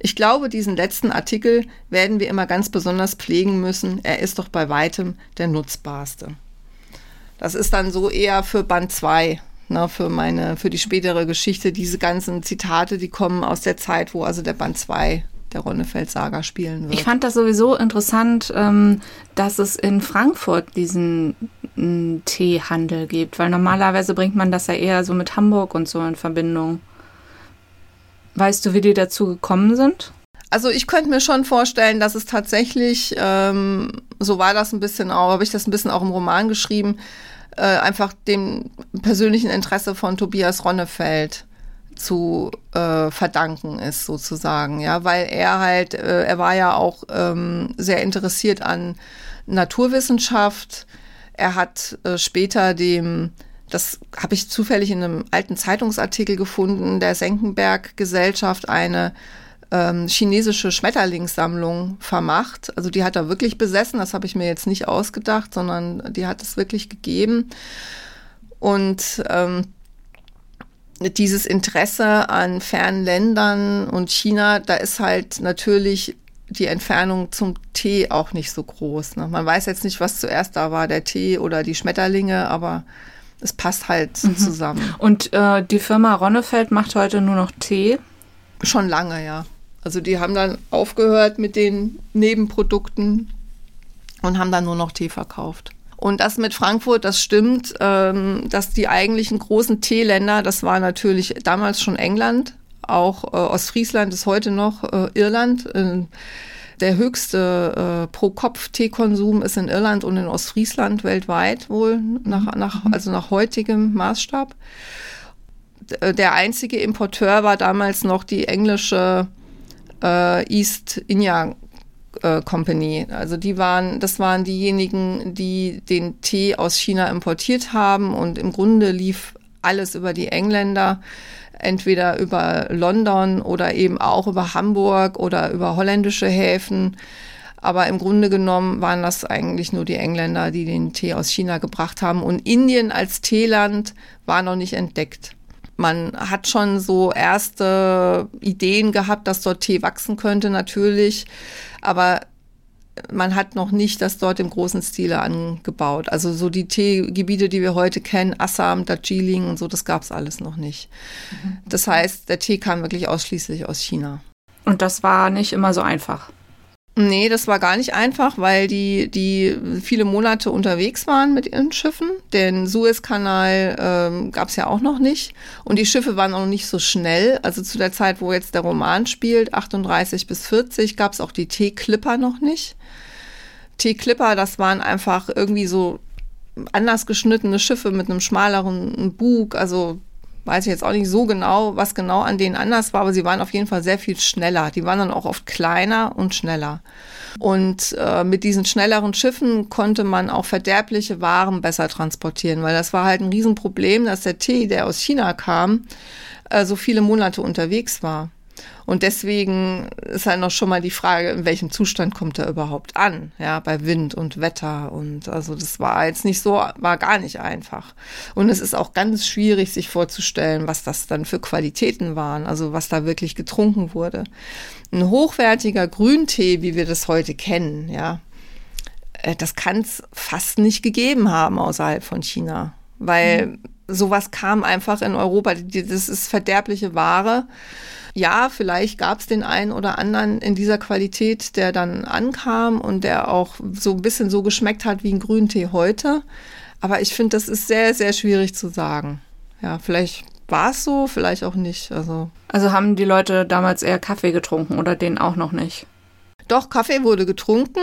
Ich glaube, diesen letzten Artikel werden wir immer ganz besonders pflegen müssen. Er ist doch bei weitem der nutzbarste. Das ist dann so eher für Band 2 ne, für meine, für die spätere Geschichte. Diese ganzen Zitate, die kommen aus der Zeit, wo also der Band 2 der Ronnefeld-Saga spielen wird. Ich fand das sowieso interessant, ähm, dass es in Frankfurt diesen Teehandel gibt, weil normalerweise bringt man das ja eher so mit Hamburg und so in Verbindung. Weißt du, wie die dazu gekommen sind? Also ich könnte mir schon vorstellen, dass es tatsächlich, ähm, so war das ein bisschen auch, habe ich das ein bisschen auch im Roman geschrieben, äh, einfach dem persönlichen Interesse von Tobias Ronnefeld zu äh, verdanken ist sozusagen, ja, weil er halt, äh, er war ja auch ähm, sehr interessiert an Naturwissenschaft. Er hat äh, später dem, das habe ich zufällig in einem alten Zeitungsartikel gefunden, der Senckenberg Gesellschaft eine ähm, chinesische Schmetterlingssammlung vermacht. Also die hat er wirklich besessen, das habe ich mir jetzt nicht ausgedacht, sondern die hat es wirklich gegeben. Und ähm, dieses Interesse an fernen Ländern und China, da ist halt natürlich die Entfernung zum Tee auch nicht so groß. Ne? Man weiß jetzt nicht, was zuerst da war, der Tee oder die Schmetterlinge, aber es passt halt mhm. zusammen. Und äh, die Firma Ronnefeld macht heute nur noch Tee? Schon lange, ja. Also die haben dann aufgehört mit den Nebenprodukten und haben dann nur noch Tee verkauft. Und das mit Frankfurt, das stimmt, ähm, dass die eigentlichen großen Teeländer, das war natürlich damals schon England, auch äh, Ostfriesland ist heute noch äh, Irland. Äh, der höchste Pro-Kopf-Teekonsum ist in Irland und in Ostfriesland weltweit wohl, nach, nach, also nach heutigem Maßstab. Der einzige Importeur war damals noch die englische äh, East India äh, Company. Also die waren, das waren diejenigen, die den Tee aus China importiert haben und im Grunde lief alles über die Engländer, entweder über London oder eben auch über Hamburg oder über holländische Häfen. Aber im Grunde genommen waren das eigentlich nur die Engländer, die den Tee aus China gebracht haben. Und Indien als Teeland war noch nicht entdeckt. Man hat schon so erste Ideen gehabt, dass dort Tee wachsen könnte, natürlich. Aber man hat noch nicht das dort im großen Stile angebaut. Also so die Teegebiete, die wir heute kennen, Assam, Darjeeling und so, das gab es alles noch nicht. Mhm. Das heißt, der Tee kam wirklich ausschließlich aus China. Und das war nicht immer so einfach. Nee, das war gar nicht einfach, weil die, die viele Monate unterwegs waren mit ihren Schiffen. Den Suezkanal ähm, gab es ja auch noch nicht. Und die Schiffe waren auch noch nicht so schnell. Also zu der Zeit, wo jetzt der Roman spielt, 38 bis 40, gab es auch die T-Clipper noch nicht. T-Clipper, das waren einfach irgendwie so anders geschnittene Schiffe mit einem schmaleren Bug. Also weiß ich jetzt auch nicht so genau, was genau an denen anders war, aber sie waren auf jeden Fall sehr viel schneller. Die waren dann auch oft kleiner und schneller. Und äh, mit diesen schnelleren Schiffen konnte man auch verderbliche Waren besser transportieren, weil das war halt ein Riesenproblem, dass der Tee, der aus China kam, äh, so viele Monate unterwegs war. Und deswegen ist halt noch schon mal die Frage, in welchem Zustand kommt er überhaupt an, ja, bei Wind und Wetter. Und also das war jetzt nicht so, war gar nicht einfach. Und es ist auch ganz schwierig, sich vorzustellen, was das dann für Qualitäten waren, also was da wirklich getrunken wurde. Ein hochwertiger Grüntee, wie wir das heute kennen, ja, äh, das kann es fast nicht gegeben haben außerhalb von China. Weil mhm. sowas kam einfach in Europa. Das ist verderbliche Ware. Ja, vielleicht gab es den einen oder anderen in dieser Qualität, der dann ankam und der auch so ein bisschen so geschmeckt hat wie ein Grüntee heute. Aber ich finde, das ist sehr, sehr schwierig zu sagen. Ja, vielleicht war es so, vielleicht auch nicht. Also. also haben die Leute damals eher Kaffee getrunken oder den auch noch nicht? Doch, Kaffee wurde getrunken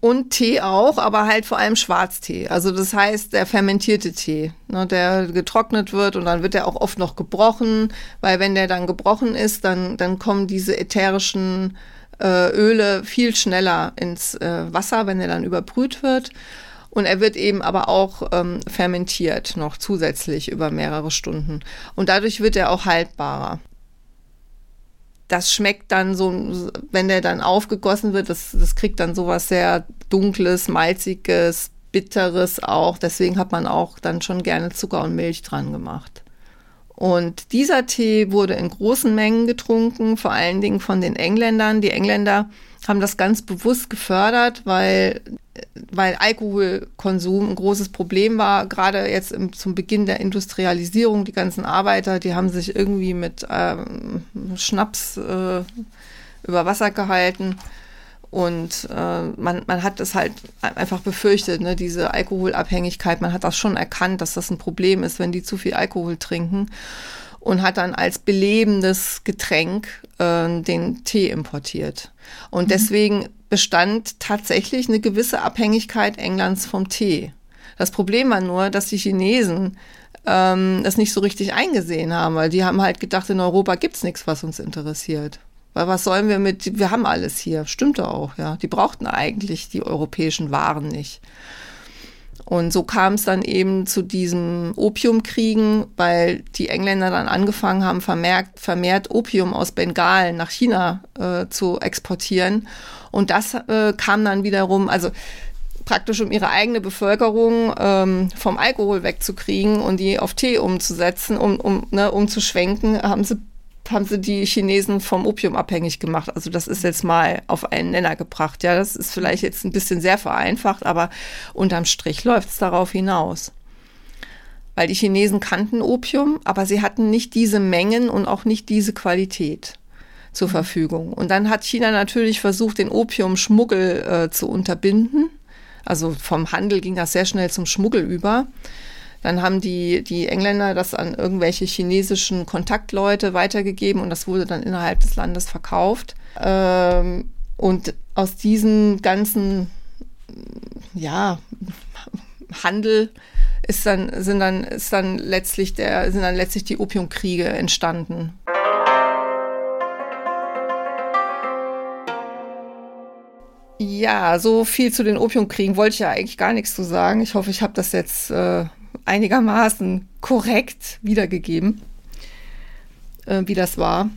und Tee auch, aber halt vor allem Schwarztee. Also das heißt der fermentierte Tee, ne, der getrocknet wird und dann wird er auch oft noch gebrochen, weil wenn der dann gebrochen ist, dann, dann kommen diese ätherischen äh, Öle viel schneller ins äh, Wasser, wenn er dann überbrüht wird. Und er wird eben aber auch ähm, fermentiert, noch zusätzlich über mehrere Stunden. Und dadurch wird er auch haltbarer das schmeckt dann so, wenn der dann aufgegossen wird, das, das kriegt dann sowas sehr dunkles, malziges, bitteres auch. Deswegen hat man auch dann schon gerne Zucker und Milch dran gemacht. Und dieser Tee wurde in großen Mengen getrunken, vor allen Dingen von den Engländern. Die Engländer haben das ganz bewusst gefördert, weil, weil Alkoholkonsum ein großes Problem war. Gerade jetzt im, zum Beginn der Industrialisierung, die ganzen Arbeiter, die haben sich irgendwie mit ähm, Schnaps äh, über Wasser gehalten. Und äh, man, man hat es halt einfach befürchtet, ne, diese Alkoholabhängigkeit. Man hat das schon erkannt, dass das ein Problem ist, wenn die zu viel Alkohol trinken und hat dann als belebendes Getränk äh, den Tee importiert. Und mhm. deswegen bestand tatsächlich eine gewisse Abhängigkeit Englands vom Tee. Das Problem war nur, dass die Chinesen ähm, das nicht so richtig eingesehen haben, weil die haben halt gedacht, in Europa gibt's nichts, was uns interessiert. Weil was sollen wir mit, wir haben alles hier, stimmte auch, ja. Die brauchten eigentlich die europäischen Waren nicht. Und so kam es dann eben zu diesen Opiumkriegen, weil die Engländer dann angefangen haben, vermehrt, vermehrt Opium aus Bengalen nach China äh, zu exportieren. Und das äh, kam dann wiederum, also praktisch um ihre eigene Bevölkerung ähm, vom Alkohol wegzukriegen und die auf Tee umzusetzen, um, um ne, umzuschwenken, haben sie haben sie die Chinesen vom Opium abhängig gemacht. Also das ist jetzt mal auf einen Nenner gebracht. Ja, das ist vielleicht jetzt ein bisschen sehr vereinfacht, aber unterm Strich läuft es darauf hinaus. Weil die Chinesen kannten Opium, aber sie hatten nicht diese Mengen und auch nicht diese Qualität zur Verfügung. Und dann hat China natürlich versucht, den Opiumschmuggel äh, zu unterbinden. Also vom Handel ging das sehr schnell zum Schmuggel über. Dann haben die, die Engländer das an irgendwelche chinesischen Kontaktleute weitergegeben und das wurde dann innerhalb des Landes verkauft. Ähm, und aus diesem ganzen, ja, Handel ist dann, sind dann, ist dann letztlich der, sind dann letztlich die Opiumkriege entstanden. Ja, so viel zu den Opiumkriegen wollte ich ja eigentlich gar nichts zu sagen. Ich hoffe, ich habe das jetzt äh, einigermaßen korrekt wiedergegeben, äh, wie das war.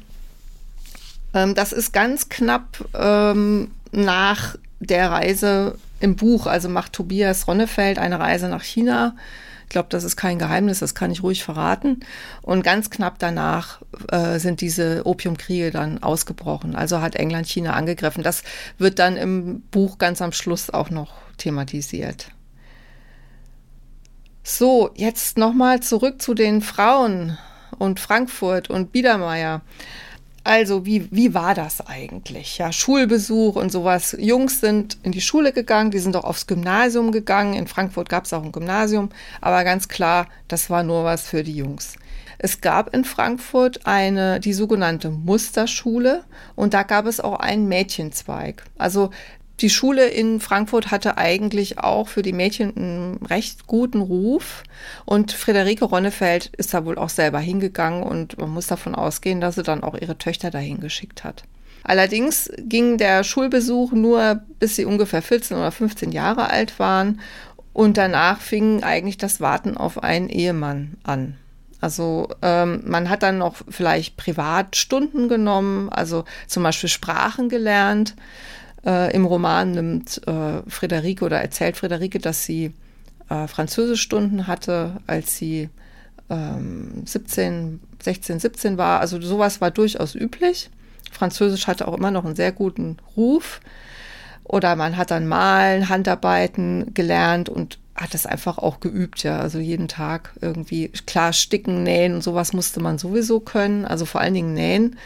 Ähm, das ist ganz knapp ähm, nach der Reise im Buch, also macht Tobias Ronnefeld eine Reise nach China. Ich glaube, das ist kein Geheimnis, das kann ich ruhig verraten. Und ganz knapp danach äh, sind diese Opiumkriege dann ausgebrochen. Also hat England China angegriffen. Das wird dann im Buch ganz am Schluss auch noch thematisiert. So, jetzt nochmal zurück zu den Frauen und Frankfurt und Biedermeier. Also, wie, wie war das eigentlich? Ja, Schulbesuch und sowas. Jungs sind in die Schule gegangen, die sind auch aufs Gymnasium gegangen. In Frankfurt gab es auch ein Gymnasium, aber ganz klar, das war nur was für die Jungs. Es gab in Frankfurt eine, die sogenannte Musterschule und da gab es auch einen Mädchenzweig. Also die Schule in Frankfurt hatte eigentlich auch für die Mädchen einen recht guten Ruf. Und Friederike Ronnefeld ist da wohl auch selber hingegangen und man muss davon ausgehen, dass sie dann auch ihre Töchter dahin geschickt hat. Allerdings ging der Schulbesuch nur, bis sie ungefähr 14 oder 15 Jahre alt waren. Und danach fing eigentlich das Warten auf einen Ehemann an. Also ähm, man hat dann noch vielleicht Privatstunden genommen, also zum Beispiel Sprachen gelernt. Äh, Im Roman nimmt äh, Friederike oder erzählt Friederike, dass sie äh, Französischstunden hatte, als sie ähm, 17, 16, 17 war. Also sowas war durchaus üblich. Französisch hatte auch immer noch einen sehr guten Ruf. Oder man hat dann Malen, Handarbeiten gelernt und hat das einfach auch geübt, ja. Also jeden Tag irgendwie, klar, sticken, nähen und sowas musste man sowieso können. Also vor allen Dingen nähen.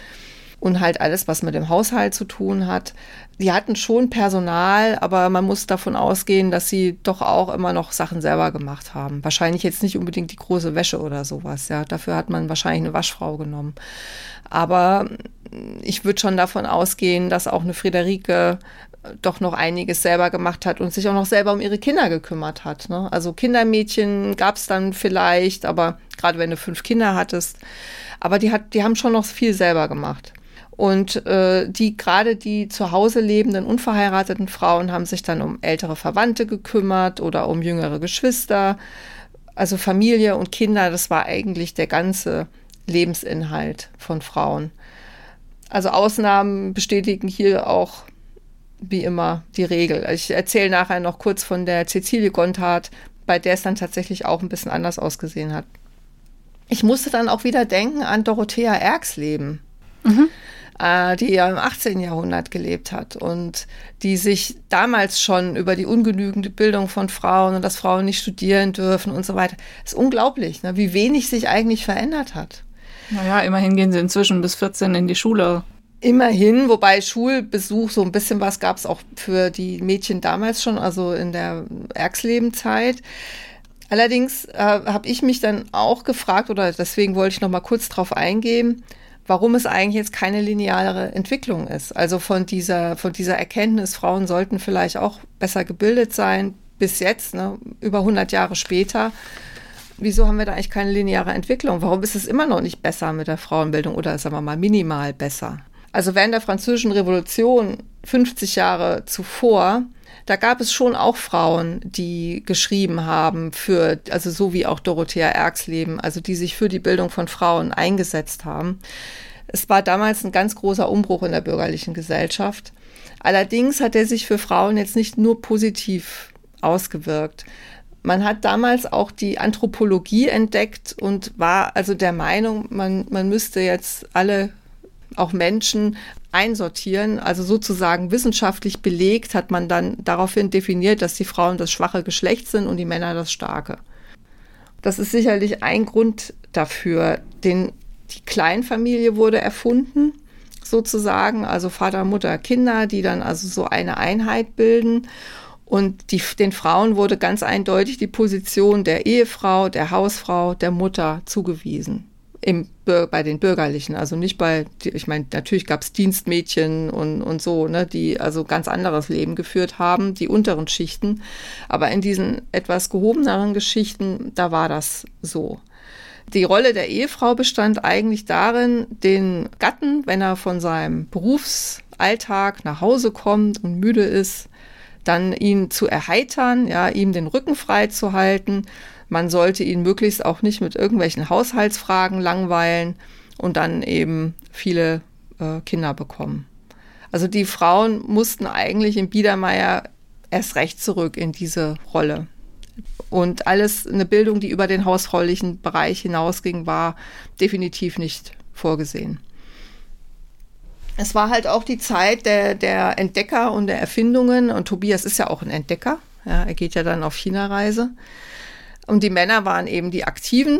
Und halt alles, was mit dem Haushalt zu tun hat. Die hatten schon Personal, aber man muss davon ausgehen, dass sie doch auch immer noch Sachen selber gemacht haben. Wahrscheinlich jetzt nicht unbedingt die große Wäsche oder sowas. Ja, dafür hat man wahrscheinlich eine Waschfrau genommen. Aber ich würde schon davon ausgehen, dass auch eine Friederike doch noch einiges selber gemacht hat und sich auch noch selber um ihre Kinder gekümmert hat. Ne? Also Kindermädchen gab es dann vielleicht, aber gerade wenn du fünf Kinder hattest, aber die hat, die haben schon noch viel selber gemacht. Und äh, die gerade die zu Hause lebenden unverheirateten Frauen haben sich dann um ältere Verwandte gekümmert oder um jüngere Geschwister. Also Familie und Kinder, das war eigentlich der ganze Lebensinhalt von Frauen. Also Ausnahmen bestätigen hier auch wie immer die Regel. Ich erzähle nachher noch kurz von der Cecilie Gonthardt, bei der es dann tatsächlich auch ein bisschen anders ausgesehen hat. Ich musste dann auch wieder denken an Dorothea Erxleben. Mhm äh, die ja im 18. Jahrhundert gelebt hat und die sich damals schon über die ungenügende Bildung von Frauen und dass Frauen nicht studieren dürfen und so weiter. Das ist unglaublich, ne, wie wenig sich eigentlich verändert hat. Naja, immerhin gehen sie inzwischen bis 14 in die Schule. Immerhin, wobei Schulbesuch, so ein bisschen was gab es auch für die Mädchen damals schon, also in der Erxlebenzeit. Allerdings äh, habe ich mich dann auch gefragt, oder deswegen wollte ich noch mal kurz drauf eingehen, warum es eigentlich jetzt keine lineare Entwicklung ist. Also von dieser, von dieser Erkenntnis, Frauen sollten vielleicht auch besser gebildet sein, bis jetzt, ne, über 100 Jahre später. Wieso haben wir da eigentlich keine lineare Entwicklung? Warum ist es immer noch nicht besser mit der Frauenbildung oder sagen wir mal minimal besser? Also während der Französischen Revolution 50 Jahre zuvor da gab es schon auch Frauen, die geschrieben haben für, also so wie auch Dorothea Erxleben, also die sich für die Bildung von Frauen eingesetzt haben. Es war damals ein ganz großer Umbruch in der bürgerlichen Gesellschaft. Allerdings hat er sich für Frauen jetzt nicht nur positiv ausgewirkt. Man hat damals auch die Anthropologie entdeckt und war also der Meinung, man, man müsste jetzt alle auch Menschen einsortieren. Also sozusagen wissenschaftlich belegt hat man dann daraufhin definiert, dass die Frauen das schwache Geschlecht sind und die Männer das starke. Das ist sicherlich ein Grund dafür. Den, die Kleinfamilie wurde erfunden, sozusagen, also Vater, Mutter, Kinder, die dann also so eine Einheit bilden. Und die, den Frauen wurde ganz eindeutig die Position der Ehefrau, der Hausfrau, der Mutter zugewiesen im, bei den Bürgerlichen, also nicht bei, ich meine, natürlich gab es Dienstmädchen und, und so, ne, die also ganz anderes Leben geführt haben, die unteren Schichten. Aber in diesen etwas gehobeneren Geschichten, da war das so. Die Rolle der Ehefrau bestand eigentlich darin, den Gatten, wenn er von seinem Berufsalltag nach Hause kommt und müde ist, dann ihn zu erheitern, ja, ihm den Rücken frei zu halten man sollte ihn möglichst auch nicht mit irgendwelchen Haushaltsfragen langweilen und dann eben viele äh, Kinder bekommen. Also die Frauen mussten eigentlich in Biedermeier erst recht zurück in diese Rolle. Und alles, eine Bildung, die über den hausfraulichen Bereich hinausging, war definitiv nicht vorgesehen. Es war halt auch die Zeit der, der Entdecker und der Erfindungen. Und Tobias ist ja auch ein Entdecker. Ja, er geht ja dann auf China-Reise. Und die Männer waren eben die Aktiven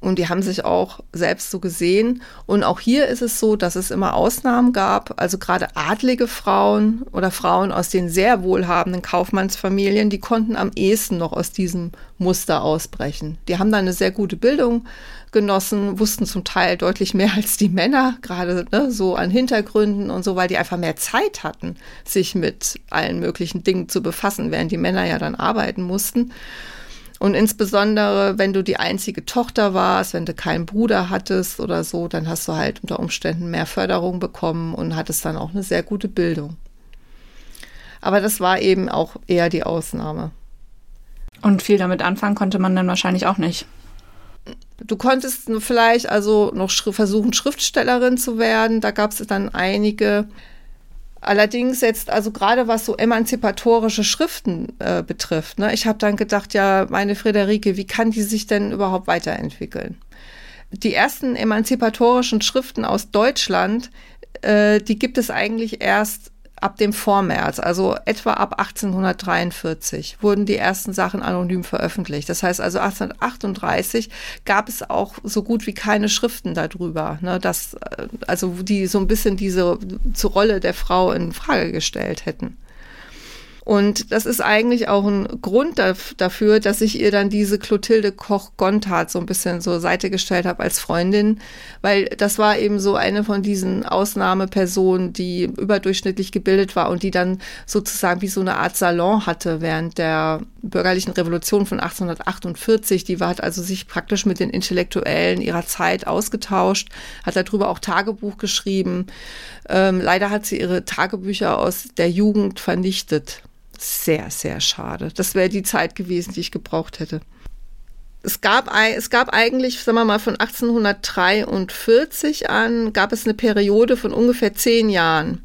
und die haben sich auch selbst so gesehen. Und auch hier ist es so, dass es immer Ausnahmen gab. Also gerade adlige Frauen oder Frauen aus den sehr wohlhabenden Kaufmannsfamilien, die konnten am ehesten noch aus diesem Muster ausbrechen. Die haben dann eine sehr gute Bildung genossen, wussten zum Teil deutlich mehr als die Männer, gerade ne, so an Hintergründen und so, weil die einfach mehr Zeit hatten, sich mit allen möglichen Dingen zu befassen, während die Männer ja dann arbeiten mussten. Und insbesondere, wenn du die einzige Tochter warst, wenn du keinen Bruder hattest oder so, dann hast du halt unter Umständen mehr Förderung bekommen und hattest dann auch eine sehr gute Bildung. Aber das war eben auch eher die Ausnahme. Und viel damit anfangen konnte man dann wahrscheinlich auch nicht. Du konntest vielleicht also noch versuchen, Schriftstellerin zu werden. Da gab es dann einige, Allerdings jetzt, also gerade was so emanzipatorische Schriften äh, betrifft, ne, ich habe dann gedacht, ja, meine Friederike, wie kann die sich denn überhaupt weiterentwickeln? Die ersten emanzipatorischen Schriften aus Deutschland, äh, die gibt es eigentlich erst ab dem Vormärz, also etwa ab 1843, wurden die ersten Sachen anonym veröffentlicht. Das heißt also 1838 gab es auch so gut wie keine Schriften darüber, ne, dass, äh, also die so ein bisschen diese zur Rolle der Frau in Frage gestellt hätten. Und das ist eigentlich auch ein Grund dafür, dass ich ihr dann diese Clotilde Koch-Gontard so ein bisschen zur Seite gestellt habe als Freundin, weil das war eben so eine von diesen Ausnahmepersonen, die überdurchschnittlich gebildet war und die dann sozusagen wie so eine Art Salon hatte während der bürgerlichen Revolution von 1848. Die war, hat also sich praktisch mit den Intellektuellen ihrer Zeit ausgetauscht, hat darüber auch Tagebuch geschrieben. Ähm, leider hat sie ihre Tagebücher aus der Jugend vernichtet sehr, sehr schade. Das wäre die Zeit gewesen, die ich gebraucht hätte. Es gab, es gab eigentlich, sagen wir mal, von 1843 an, gab es eine Periode von ungefähr zehn Jahren,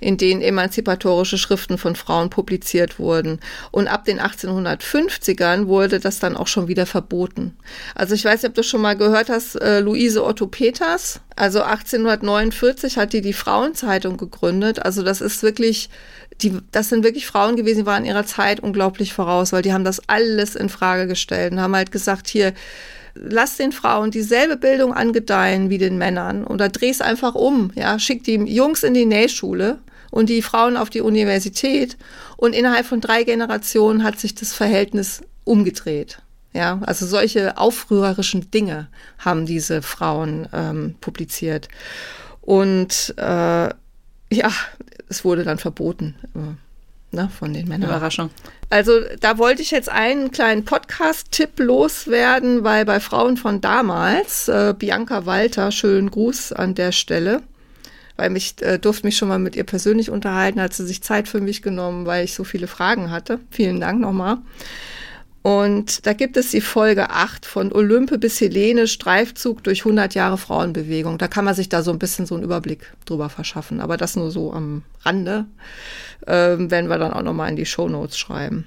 in denen emanzipatorische Schriften von Frauen publiziert wurden. Und ab den 1850ern wurde das dann auch schon wieder verboten. Also ich weiß nicht, ob du schon mal gehört hast, äh, Luise Otto Peters. Also 1849 hat die die Frauenzeitung gegründet. Also das ist wirklich die, das sind wirklich Frauen gewesen, die waren ihrer Zeit unglaublich voraus, weil die haben das alles in Frage gestellt und haben halt gesagt, hier, lass den Frauen dieselbe Bildung angedeihen wie den Männern oder dreh's einfach um, ja, schick die Jungs in die Nähschule und die Frauen auf die Universität und innerhalb von drei Generationen hat sich das Verhältnis umgedreht. Ja, also solche aufrührerischen Dinge haben diese Frauen ähm, publiziert. Und äh, ja, es wurde dann verboten äh, ne, von den Männern. Überraschung. Also da wollte ich jetzt einen kleinen Podcast-Tipp loswerden, weil bei Frauen von damals, äh, Bianca Walter, schönen Gruß an der Stelle, weil mich äh, durfte mich schon mal mit ihr persönlich unterhalten, hat sie sich Zeit für mich genommen, weil ich so viele Fragen hatte. Vielen Dank nochmal. Und da gibt es die Folge 8 von Olympe bis Helene, Streifzug durch 100 Jahre Frauenbewegung. Da kann man sich da so ein bisschen so einen Überblick drüber verschaffen. Aber das nur so am Rande. Ähm, werden wir dann auch nochmal in die Show Notes schreiben.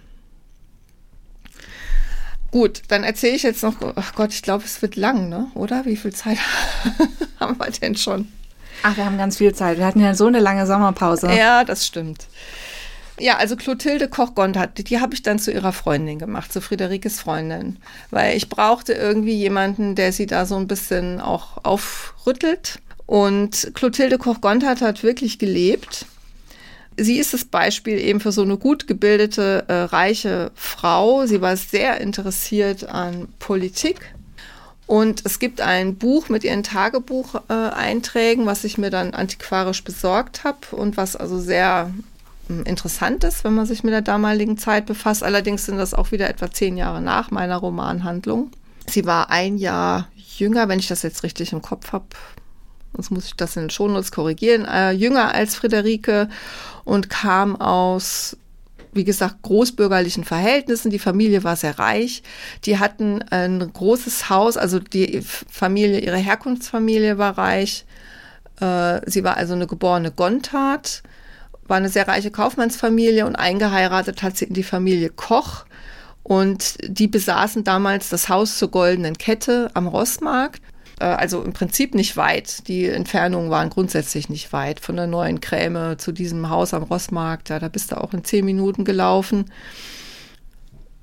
Gut, dann erzähle ich jetzt noch, ach Gott, ich glaube, es wird lang, ne? Oder? Wie viel Zeit haben wir denn schon? Ach, wir haben ganz viel Zeit. Wir hatten ja so eine lange Sommerpause. Ja, das stimmt. Ja, also Clotilde Koch-Gondhardt, die habe ich dann zu ihrer Freundin gemacht, zu Friederikes Freundin, weil ich brauchte irgendwie jemanden, der sie da so ein bisschen auch aufrüttelt. Und Clotilde Koch-Gondhardt hat wirklich gelebt. Sie ist das Beispiel eben für so eine gut gebildete, äh, reiche Frau. Sie war sehr interessiert an Politik. Und es gibt ein Buch mit ihren Tagebucheinträgen, was ich mir dann antiquarisch besorgt habe und was also sehr interessant ist, wenn man sich mit der damaligen Zeit befasst. Allerdings sind das auch wieder etwa zehn Jahre nach meiner Romanhandlung. Sie war ein Jahr jünger, wenn ich das jetzt richtig im Kopf habe. Sonst muss ich das in den Shownotes korrigieren. Äh, jünger als Friederike und kam aus wie gesagt, großbürgerlichen Verhältnissen. Die Familie war sehr reich. Die hatten ein großes Haus, also die Familie, ihre Herkunftsfamilie war reich. Äh, sie war also eine geborene Gontard war eine sehr reiche Kaufmannsfamilie und eingeheiratet hat sie in die Familie Koch. Und die besaßen damals das Haus zur goldenen Kette am Rossmarkt. Äh, also im Prinzip nicht weit. Die Entfernungen waren grundsätzlich nicht weit. Von der neuen Kräme zu diesem Haus am Rossmarkt, ja, da bist du auch in zehn Minuten gelaufen.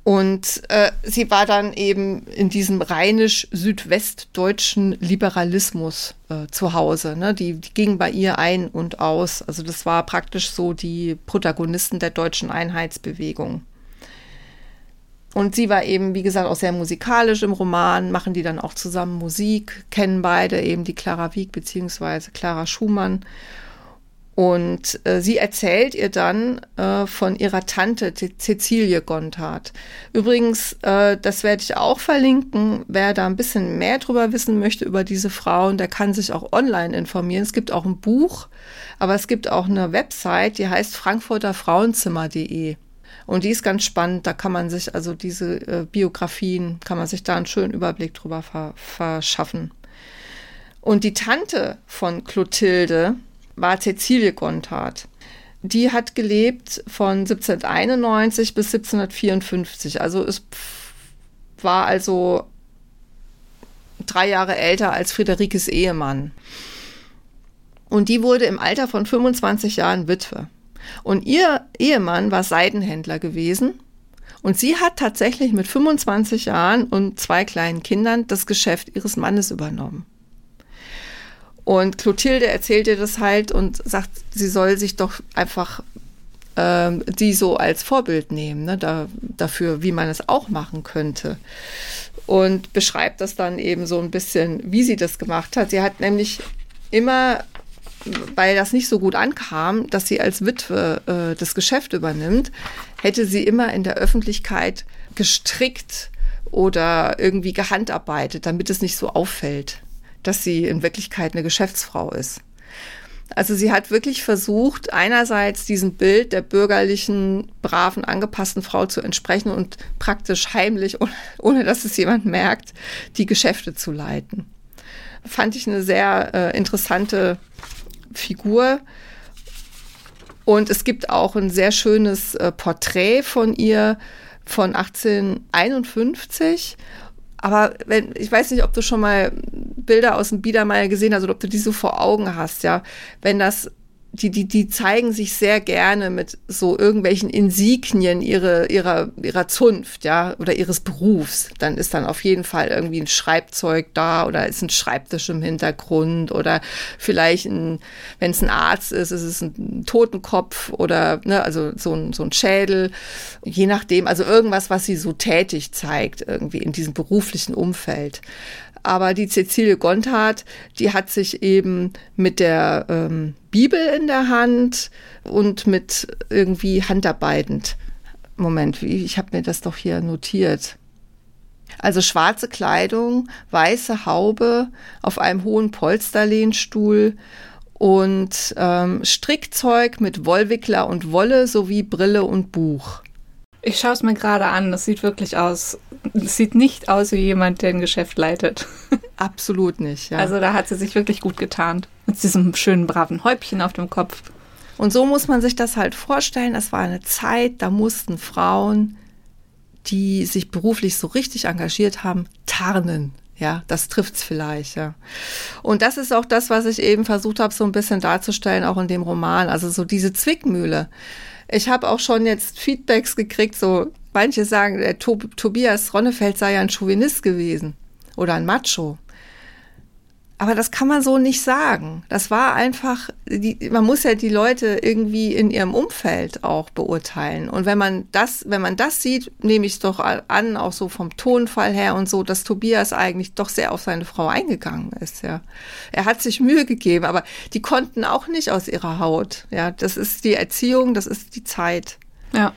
Und äh, sie war dann eben in diesem rheinisch-südwestdeutschen Liberalismus äh, zu Hause. Ne? Die, die ging bei ihr ein und aus. Also das war praktisch so die Protagonisten der deutschen Einheitsbewegung. Und sie war eben, wie gesagt, auch sehr musikalisch im Roman, machen die dann auch zusammen Musik, kennen beide eben die Clara Wieck beziehungsweise Clara Schumann. Und äh, sie erzählt ihr dann äh, von ihrer Tante Cecilie Gontard. Übrigens, äh, das werde ich auch verlinken. Wer da ein bisschen mehr drüber wissen möchte über diese Frauen, der kann sich auch online informieren. Es gibt auch ein Buch, aber es gibt auch eine Website, die heißt frankfurterfrauenzimmer.de. Und die ist ganz spannend. Da kann man sich also diese äh, Biografien, kann man sich da einen schönen Überblick drüber ver verschaffen. Und die Tante von Clotilde, war Cecilie Gontard. Die hat gelebt von 1791 bis 1754. Also es war also drei Jahre älter als Friederikes Ehemann. Und die wurde im Alter von 25 Jahren Witwe. Und ihr Ehemann war Seidenhändler gewesen. Und sie hat tatsächlich mit 25 Jahren und zwei kleinen Kindern das Geschäft ihres Mannes übernommen. Und Clotilde erzählt ihr das halt und sagt, sie soll sich doch einfach ähm, die so als Vorbild nehmen, ne, da, dafür, wie man es auch machen könnte. Und beschreibt das dann eben so ein bisschen, wie sie das gemacht hat. Sie hat nämlich immer weil das nicht so gut ankam, dass sie als Witwe äh, das Geschäft übernimmt, hätte sie immer in der Öffentlichkeit gestrickt oder irgendwie gehandarbeitet, damit es nicht so auffällt, dass sie in Wirklichkeit eine Geschäftsfrau ist. Also sie hat wirklich versucht, einerseits diesem Bild der bürgerlichen, braven, angepassten Frau zu entsprechen und praktisch heimlich, ohne, ohne dass es jemand merkt, die Geschäfte zu leiten. Fand ich eine sehr äh, interessante Figur. Und es gibt auch ein sehr schönes äh, Porträt von ihr von 1851. Aber wenn, ich weiß nicht, ob du schon mal Bilder aus dem Biedermeier gesehen hast oder ob du die so vor Augen hast, ja. Wenn das die, die, die zeigen sich sehr gerne mit so irgendwelchen Insignien ihre, ihrer, ihrer Zunft, ja, oder ihres Berufs. Dann ist dann auf jeden Fall irgendwie ein Schreibzeug da oder ist ein Schreibtisch im Hintergrund oder vielleicht ein, wenn es ein Arzt ist, ist es ein Totenkopf oder, ne, also so ein, so ein Schädel. Je nachdem, also irgendwas, was sie so tätig zeigt, irgendwie in diesem beruflichen Umfeld. Aber die Cecilie Gonthardt, die hat sich eben mit der ähm, Bibel in der Hand und mit irgendwie handarbeitend. Moment, ich habe mir das doch hier notiert. Also schwarze Kleidung, weiße Haube auf einem hohen Polsterlehnstuhl und ähm, Strickzeug mit Wollwickler und Wolle sowie Brille und Buch. Ich schaue es mir gerade an. Das sieht wirklich aus. Das sieht nicht aus wie jemand, der ein Geschäft leitet. Absolut nicht, ja. Also da hat sie sich wirklich gut getarnt. Mit diesem schönen, braven Häubchen auf dem Kopf. Und so muss man sich das halt vorstellen. Es war eine Zeit, da mussten Frauen, die sich beruflich so richtig engagiert haben, tarnen. Ja, das trifft's vielleicht, ja. Und das ist auch das, was ich eben versucht habe, so ein bisschen darzustellen, auch in dem Roman. Also so diese Zwickmühle. Ich habe auch schon jetzt Feedbacks gekriegt, so manche sagen, der Tob Tobias Ronnefeld sei ja ein Chauvinist gewesen oder ein Macho. Aber das kann man so nicht sagen. Das war einfach, die, man muss ja die Leute irgendwie in ihrem Umfeld auch beurteilen. Und wenn man das, wenn man das sieht, nehme ich es doch an, auch so vom Tonfall her und so, dass Tobias eigentlich doch sehr auf seine Frau eingegangen ist, ja. Er hat sich Mühe gegeben, aber die konnten auch nicht aus ihrer Haut. Ja, das ist die Erziehung, das ist die Zeit. Ja.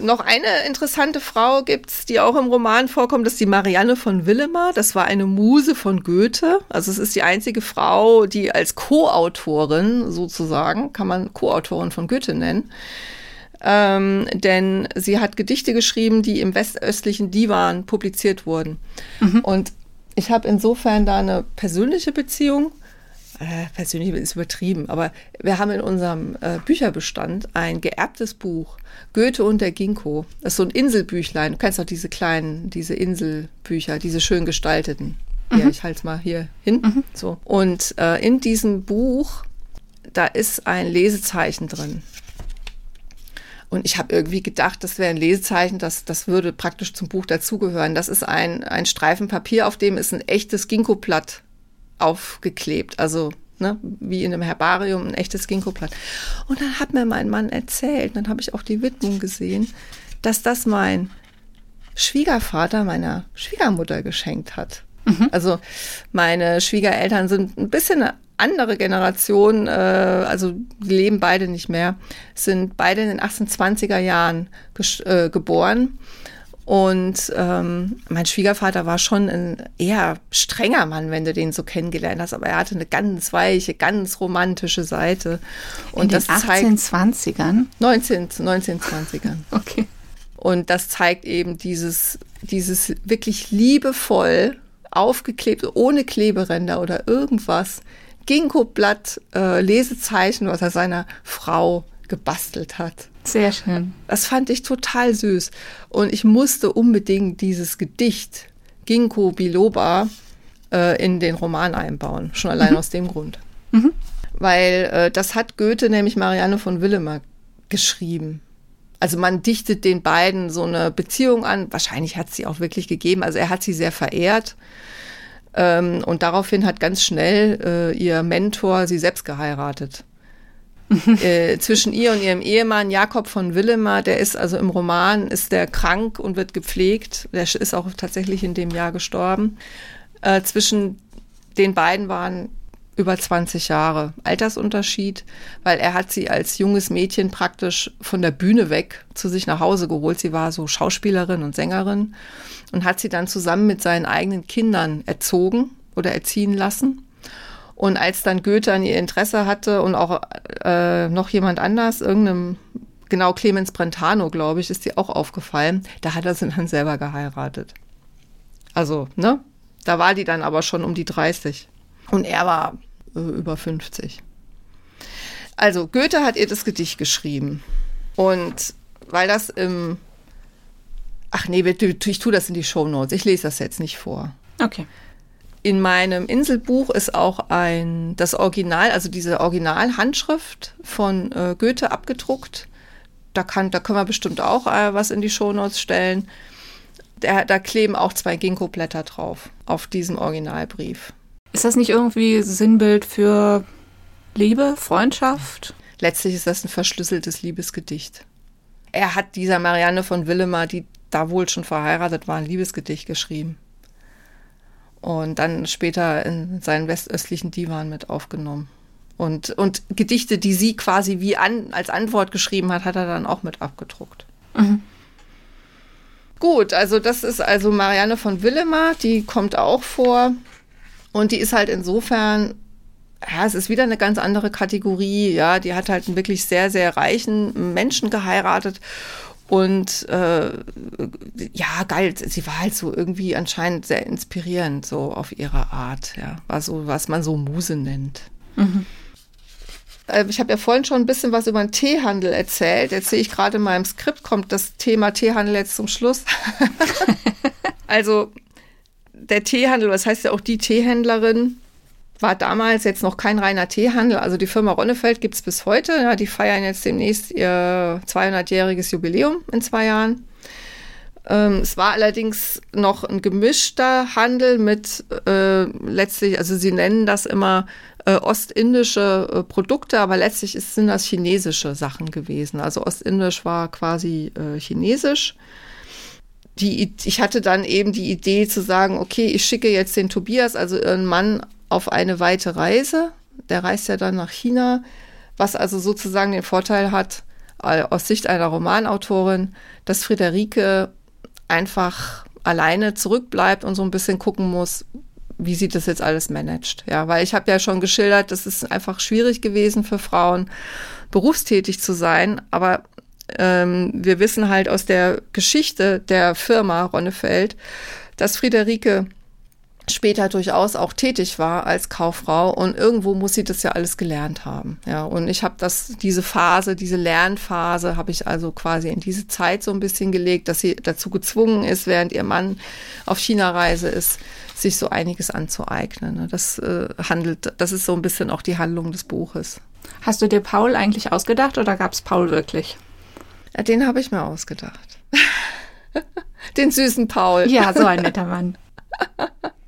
Noch eine interessante Frau gibt's, die auch im Roman vorkommt, das ist die Marianne von Willemer. Das war eine Muse von Goethe. Also es ist die einzige Frau, die als Co-Autorin sozusagen, kann man Co-Autorin von Goethe nennen. Ähm, denn sie hat Gedichte geschrieben, die im westöstlichen Divan publiziert wurden. Mhm. Und ich habe insofern da eine persönliche Beziehung äh, persönlich ist übertrieben, aber wir haben in unserem äh, Bücherbestand ein geerbtes Buch, Goethe und der Ginkgo. Das ist so ein Inselbüchlein. Du kennst auch diese kleinen, diese Inselbücher, diese schön gestalteten. Mhm. Ja, ich halte es mal hier hin. Mhm. So. Und äh, in diesem Buch, da ist ein Lesezeichen drin. Und ich habe irgendwie gedacht, das wäre ein Lesezeichen, das, das würde praktisch zum Buch dazugehören. Das ist ein, ein Streifen Papier, auf dem ist ein echtes Ginkgo-Blatt aufgeklebt. Also ne, wie in einem Herbarium, ein echtes Ginkgo-Blatt. Und dann hat mir mein Mann erzählt, dann habe ich auch die Widmung gesehen, dass das mein Schwiegervater meiner Schwiegermutter geschenkt hat. Mhm. Also meine Schwiegereltern sind ein bisschen eine andere Generation, äh, also leben beide nicht mehr, sind beide in den 1820er Jahren äh, geboren und ähm, mein Schwiegervater war schon ein eher strenger Mann, wenn du den so kennengelernt hast, aber er hatte eine ganz weiche, ganz romantische Seite. Und In den 1820ern? 19, 1920ern. okay. Und das zeigt eben dieses, dieses wirklich liebevoll aufgeklebte, ohne Kleberänder oder irgendwas, Ginkgo-Blatt, äh, Lesezeichen, was er seiner Frau gebastelt hat. Sehr schön. Das fand ich total süß. Und ich musste unbedingt dieses Gedicht Ginkgo Biloba äh, in den Roman einbauen. Schon allein mhm. aus dem Grund. Mhm. Weil äh, das hat Goethe nämlich Marianne von Willemer geschrieben. Also man dichtet den beiden so eine Beziehung an. Wahrscheinlich hat sie auch wirklich gegeben. Also er hat sie sehr verehrt. Ähm, und daraufhin hat ganz schnell äh, ihr Mentor sie selbst geheiratet. äh, zwischen ihr und ihrem Ehemann Jakob von Willemer, der ist also im Roman, ist der krank und wird gepflegt. Der ist auch tatsächlich in dem Jahr gestorben. Äh, zwischen den beiden waren über 20 Jahre Altersunterschied, weil er hat sie als junges Mädchen praktisch von der Bühne weg zu sich nach Hause geholt. Sie war so Schauspielerin und Sängerin und hat sie dann zusammen mit seinen eigenen Kindern erzogen oder erziehen lassen. Und als dann Goethe an ihr Interesse hatte und auch äh, noch jemand anders, irgendeinem, genau Clemens Brentano, glaube ich, ist sie auch aufgefallen, da hat er sie dann selber geheiratet. Also, ne? Da war die dann aber schon um die 30. Und er war äh, über 50. Also, Goethe hat ihr das Gedicht geschrieben. Und weil das im. Ach nee, ich tue das in die Show Notes. Ich lese das jetzt nicht vor. Okay. In meinem Inselbuch ist auch ein, das Original, also diese Originalhandschrift von äh, Goethe abgedruckt. Da, kann, da können wir bestimmt auch äh, was in die Shownotes stellen. Der, da kleben auch zwei Ginkgo-Blätter drauf, auf diesem Originalbrief. Ist das nicht irgendwie Sinnbild für Liebe, Freundschaft? Letztlich ist das ein verschlüsseltes Liebesgedicht. Er hat dieser Marianne von Willemar, die da wohl schon verheiratet war, ein Liebesgedicht geschrieben und dann später in seinen westöstlichen Divan mit aufgenommen. Und, und Gedichte, die sie quasi wie an, als Antwort geschrieben hat, hat er dann auch mit abgedruckt. Mhm. Gut, also das ist also Marianne von Willemar, die kommt auch vor. Und die ist halt insofern, ja, es ist wieder eine ganz andere Kategorie. Ja, die hat halt einen wirklich sehr, sehr reichen Menschen geheiratet und äh, ja, geil, sie war halt so irgendwie anscheinend sehr inspirierend, so auf ihre Art, ja. War so, was man so Muse nennt. Mhm. Äh, ich habe ja vorhin schon ein bisschen was über den Teehandel erzählt. Jetzt sehe ich gerade in meinem Skript, kommt das Thema Teehandel jetzt zum Schluss. also der Teehandel, das heißt ja auch die Teehändlerin, war damals jetzt noch kein reiner Teehandel. Also die Firma Ronnefeld gibt es bis heute. Ja, die feiern jetzt demnächst ihr 200-jähriges Jubiläum in zwei Jahren. Ähm, es war allerdings noch ein gemischter Handel mit äh, letztlich, also sie nennen das immer äh, ostindische äh, Produkte, aber letztlich ist, sind das chinesische Sachen gewesen. Also ostindisch war quasi äh, chinesisch. Die, ich hatte dann eben die Idee zu sagen, okay, ich schicke jetzt den Tobias, also ihren Mann, auf eine weite Reise. Der reist ja dann nach China, was also sozusagen den Vorteil hat, äh, aus Sicht einer Romanautorin, dass Friederike einfach alleine zurückbleibt und so ein bisschen gucken muss, wie sie das jetzt alles managt. Ja, weil ich habe ja schon geschildert, das ist einfach schwierig gewesen für Frauen, berufstätig zu sein. Aber ähm, wir wissen halt aus der Geschichte der Firma Ronnefeld, dass Friederike später durchaus auch tätig war als Kauffrau und irgendwo muss sie das ja alles gelernt haben. Ja, und ich habe das diese Phase, diese Lernphase habe ich also quasi in diese Zeit so ein bisschen gelegt, dass sie dazu gezwungen ist, während ihr Mann auf China-Reise ist, sich so einiges anzueignen. Ne? Das äh, handelt, das ist so ein bisschen auch die Handlung des Buches. Hast du dir Paul eigentlich ausgedacht oder gab es Paul wirklich? Ja, den habe ich mir ausgedacht. den süßen Paul. Ja, so ein netter Mann.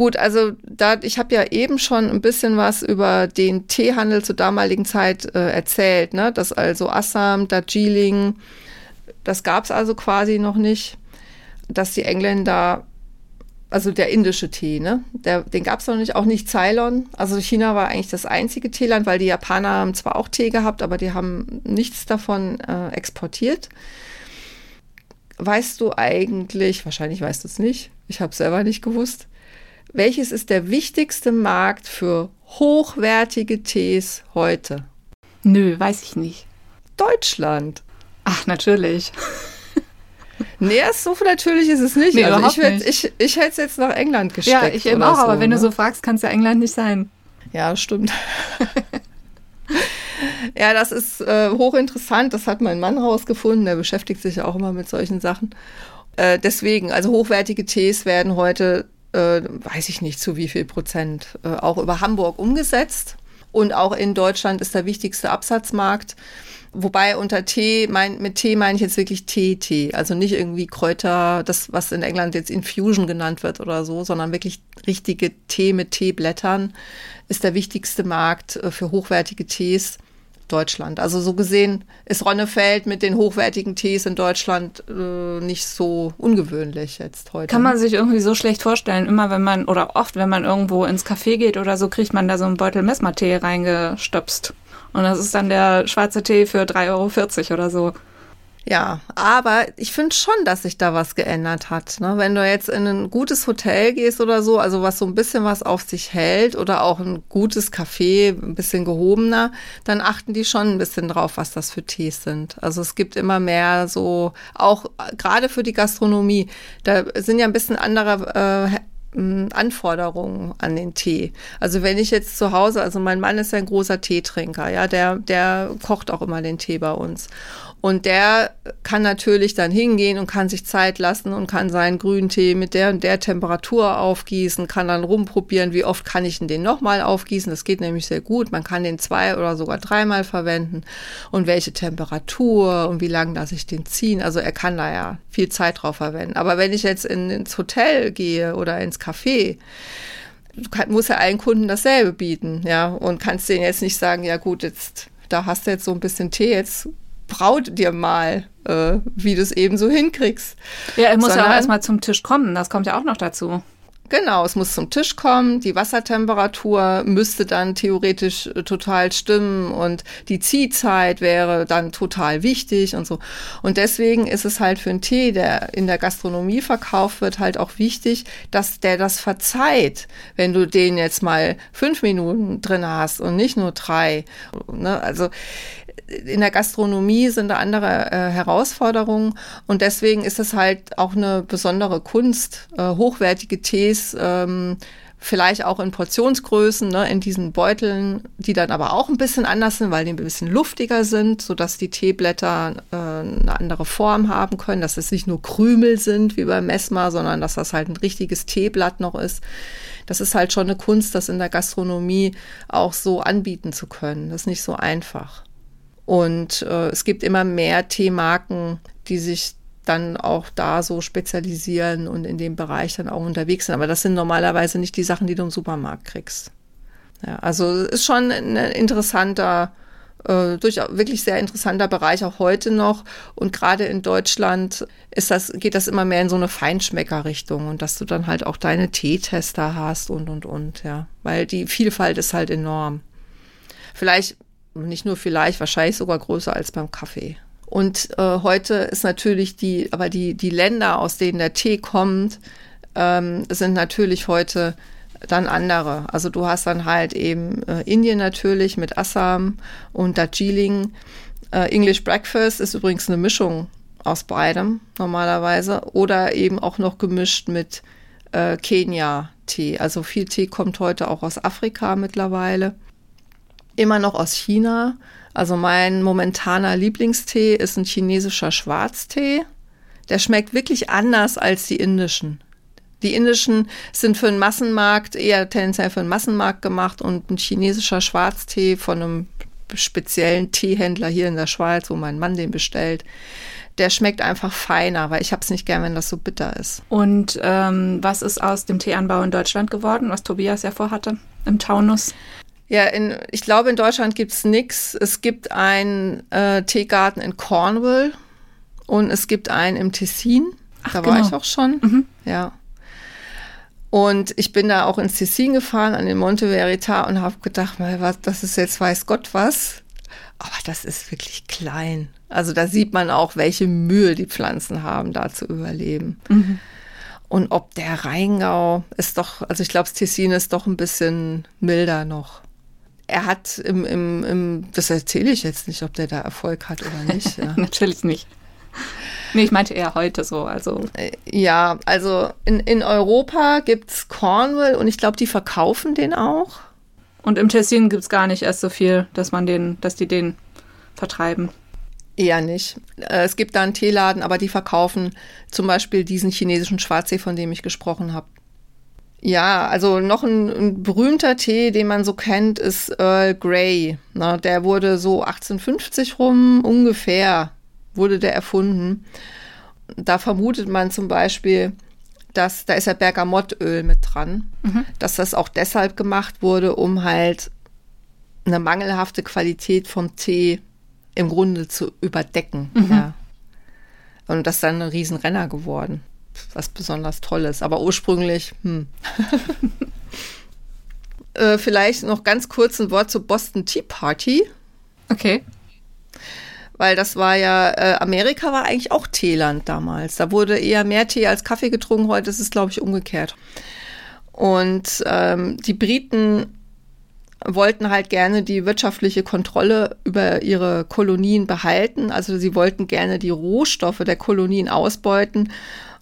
Gut, also da ich habe ja eben schon ein bisschen was über den Teehandel zur damaligen Zeit äh, erzählt, ne? Das also Assam, Darjeeling, das gab es also quasi noch nicht, dass die Engländer, also der indische Tee, ne? Der, den gab es noch nicht, auch nicht Ceylon. Also China war eigentlich das einzige Teeland, weil die Japaner haben zwar auch Tee gehabt, aber die haben nichts davon äh, exportiert. Weißt du eigentlich, wahrscheinlich weißt du es nicht, ich habe es selber nicht gewusst, welches ist der wichtigste Markt für hochwertige Tees heute? Nö, weiß ich nicht. Deutschland. Ach, natürlich. Nee, so natürlich ist es nicht. Nee, also ich, nicht. ich, ich hätte es jetzt nach England gesteckt. Ja, ich eben auch, so, aber wenn ne? du so fragst, kann es ja England nicht sein. Ja, stimmt. ja, das ist äh, hochinteressant. Das hat mein Mann rausgefunden. Der beschäftigt sich ja auch immer mit solchen Sachen. Äh, deswegen, also hochwertige Tees werden heute, äh, weiß ich nicht zu wie viel Prozent, äh, auch über Hamburg umgesetzt. Und auch in Deutschland ist der wichtigste Absatzmarkt. Wobei unter Tee, mein, mit Tee meine ich jetzt wirklich Tee-Tee. Also nicht irgendwie Kräuter, das, was in England jetzt Infusion genannt wird oder so, sondern wirklich richtige Tee mit Teeblättern ist der wichtigste Markt äh, für hochwertige Tees. Deutschland. Also so gesehen ist Ronnefeld mit den hochwertigen Tees in Deutschland äh, nicht so ungewöhnlich jetzt heute. Kann man sich irgendwie so schlecht vorstellen, immer wenn man oder oft, wenn man irgendwo ins Café geht oder so, kriegt man da so einen Beutel Messmatee reingestöpst. Und das ist dann der schwarze Tee für 3,40 Euro oder so. Ja, aber ich finde schon, dass sich da was geändert hat. Ne? Wenn du jetzt in ein gutes Hotel gehst oder so, also was so ein bisschen was auf sich hält oder auch ein gutes Café, ein bisschen gehobener, dann achten die schon ein bisschen drauf, was das für Tees sind. Also es gibt immer mehr so, auch gerade für die Gastronomie, da sind ja ein bisschen andere äh, Anforderungen an den Tee. Also wenn ich jetzt zu Hause, also mein Mann ist ja ein großer Teetrinker, ja, der, der kocht auch immer den Tee bei uns. Und der kann natürlich dann hingehen und kann sich Zeit lassen und kann seinen grünen Tee mit der und der Temperatur aufgießen, kann dann rumprobieren, wie oft kann ich den nochmal aufgießen. Das geht nämlich sehr gut. Man kann den zwei oder sogar dreimal verwenden. Und welche Temperatur und wie lange lasse ich den ziehen. Also er kann da ja viel Zeit drauf verwenden. Aber wenn ich jetzt in, ins Hotel gehe oder ins Café, musst ja allen Kunden dasselbe bieten, ja, und kannst denen jetzt nicht sagen, ja gut, jetzt da hast du jetzt so ein bisschen Tee, jetzt braut dir mal, äh, wie du es eben so hinkriegst. Ja, er muss Sondern, ja auch erstmal zum Tisch kommen, das kommt ja auch noch dazu. Genau, es muss zum Tisch kommen, die Wassertemperatur müsste dann theoretisch äh, total stimmen und die Ziehzeit wäre dann total wichtig und so. Und deswegen ist es halt für einen Tee, der in der Gastronomie verkauft wird, halt auch wichtig, dass der das verzeiht, wenn du den jetzt mal fünf Minuten drin hast und nicht nur drei. Ne? Also in der Gastronomie sind da andere äh, Herausforderungen und deswegen ist es halt auch eine besondere Kunst, äh, hochwertige Tees, ähm, vielleicht auch in Portionsgrößen, ne, in diesen Beuteln, die dann aber auch ein bisschen anders sind, weil die ein bisschen luftiger sind, so dass die Teeblätter äh, eine andere Form haben können, dass es nicht nur Krümel sind wie beim Mesmer, sondern dass das halt ein richtiges Teeblatt noch ist. Das ist halt schon eine Kunst, das in der Gastronomie auch so anbieten zu können. Das ist nicht so einfach. Und äh, es gibt immer mehr Teemarken, die sich dann auch da so spezialisieren und in dem Bereich dann auch unterwegs sind. Aber das sind normalerweise nicht die Sachen, die du im Supermarkt kriegst. Ja, also ist schon ein interessanter, äh, durchaus wirklich sehr interessanter Bereich auch heute noch. Und gerade in Deutschland ist das, geht das immer mehr in so eine Feinschmeckerrichtung und dass du dann halt auch deine Teetester hast und und und, ja. Weil die Vielfalt ist halt enorm. Vielleicht nicht nur vielleicht, wahrscheinlich sogar größer als beim Kaffee. Und äh, heute ist natürlich die, aber die, die Länder, aus denen der Tee kommt, ähm, sind natürlich heute dann andere. Also du hast dann halt eben äh, Indien natürlich mit Assam und Darjeeling. Äh, English Breakfast ist übrigens eine Mischung aus beidem normalerweise oder eben auch noch gemischt mit äh, Kenia-Tee. Also viel Tee kommt heute auch aus Afrika mittlerweile immer noch aus China. Also mein momentaner Lieblingstee ist ein chinesischer Schwarztee. Der schmeckt wirklich anders als die indischen. Die indischen sind für einen Massenmarkt, eher tendenziell für einen Massenmarkt gemacht und ein chinesischer Schwarztee von einem speziellen Teehändler hier in der Schweiz, wo mein Mann den bestellt, der schmeckt einfach feiner, weil ich habe es nicht gern, wenn das so bitter ist. Und ähm, was ist aus dem Teeanbau in Deutschland geworden, was Tobias ja vorhatte im Taunus? Ja, in, ich glaube, in Deutschland gibt's nix. Es gibt einen äh, Teegarten in Cornwall und es gibt einen im Tessin. Ach, da war genau. ich auch schon. Mhm. Ja. Und ich bin da auch ins Tessin gefahren, an den Monte Verita und habe gedacht, mal, was, das ist jetzt weiß Gott was. Aber das ist wirklich klein. Also da sieht man auch, welche Mühe die Pflanzen haben, da zu überleben. Mhm. Und ob der Rheingau ist doch, also ich glaube, das Tessin ist doch ein bisschen milder noch er hat im, im, im, das erzähle ich jetzt nicht, ob der da Erfolg hat oder nicht. Ja. Natürlich nicht. Nee, ich meinte eher heute so. Also. Äh, ja, also in, in Europa gibt es Cornwall und ich glaube, die verkaufen den auch. Und im Tessin gibt es gar nicht erst so viel, dass man den, dass die den vertreiben. Eher nicht. Äh, es gibt da einen Teeladen, aber die verkaufen zum Beispiel diesen chinesischen Schwarztee, von dem ich gesprochen habe. Ja, also noch ein, ein, berühmter Tee, den man so kennt, ist Earl Grey. Na, der wurde so 1850 rum ungefähr, wurde der erfunden. Da vermutet man zum Beispiel, dass da ist ja Bergamottöl mit dran, mhm. dass das auch deshalb gemacht wurde, um halt eine mangelhafte Qualität vom Tee im Grunde zu überdecken. Mhm. Ja. Und das ist dann ein Riesenrenner geworden was besonders Tolles. Aber ursprünglich, hm. äh, vielleicht noch ganz kurz ein Wort zur Boston Tea Party. Okay. Weil das war ja, äh, Amerika war eigentlich auch Teeland damals. Da wurde eher mehr Tee als Kaffee getrunken. Heute ist es, glaube ich, umgekehrt. Und ähm, die Briten wollten halt gerne die wirtschaftliche Kontrolle über ihre Kolonien behalten. Also sie wollten gerne die Rohstoffe der Kolonien ausbeuten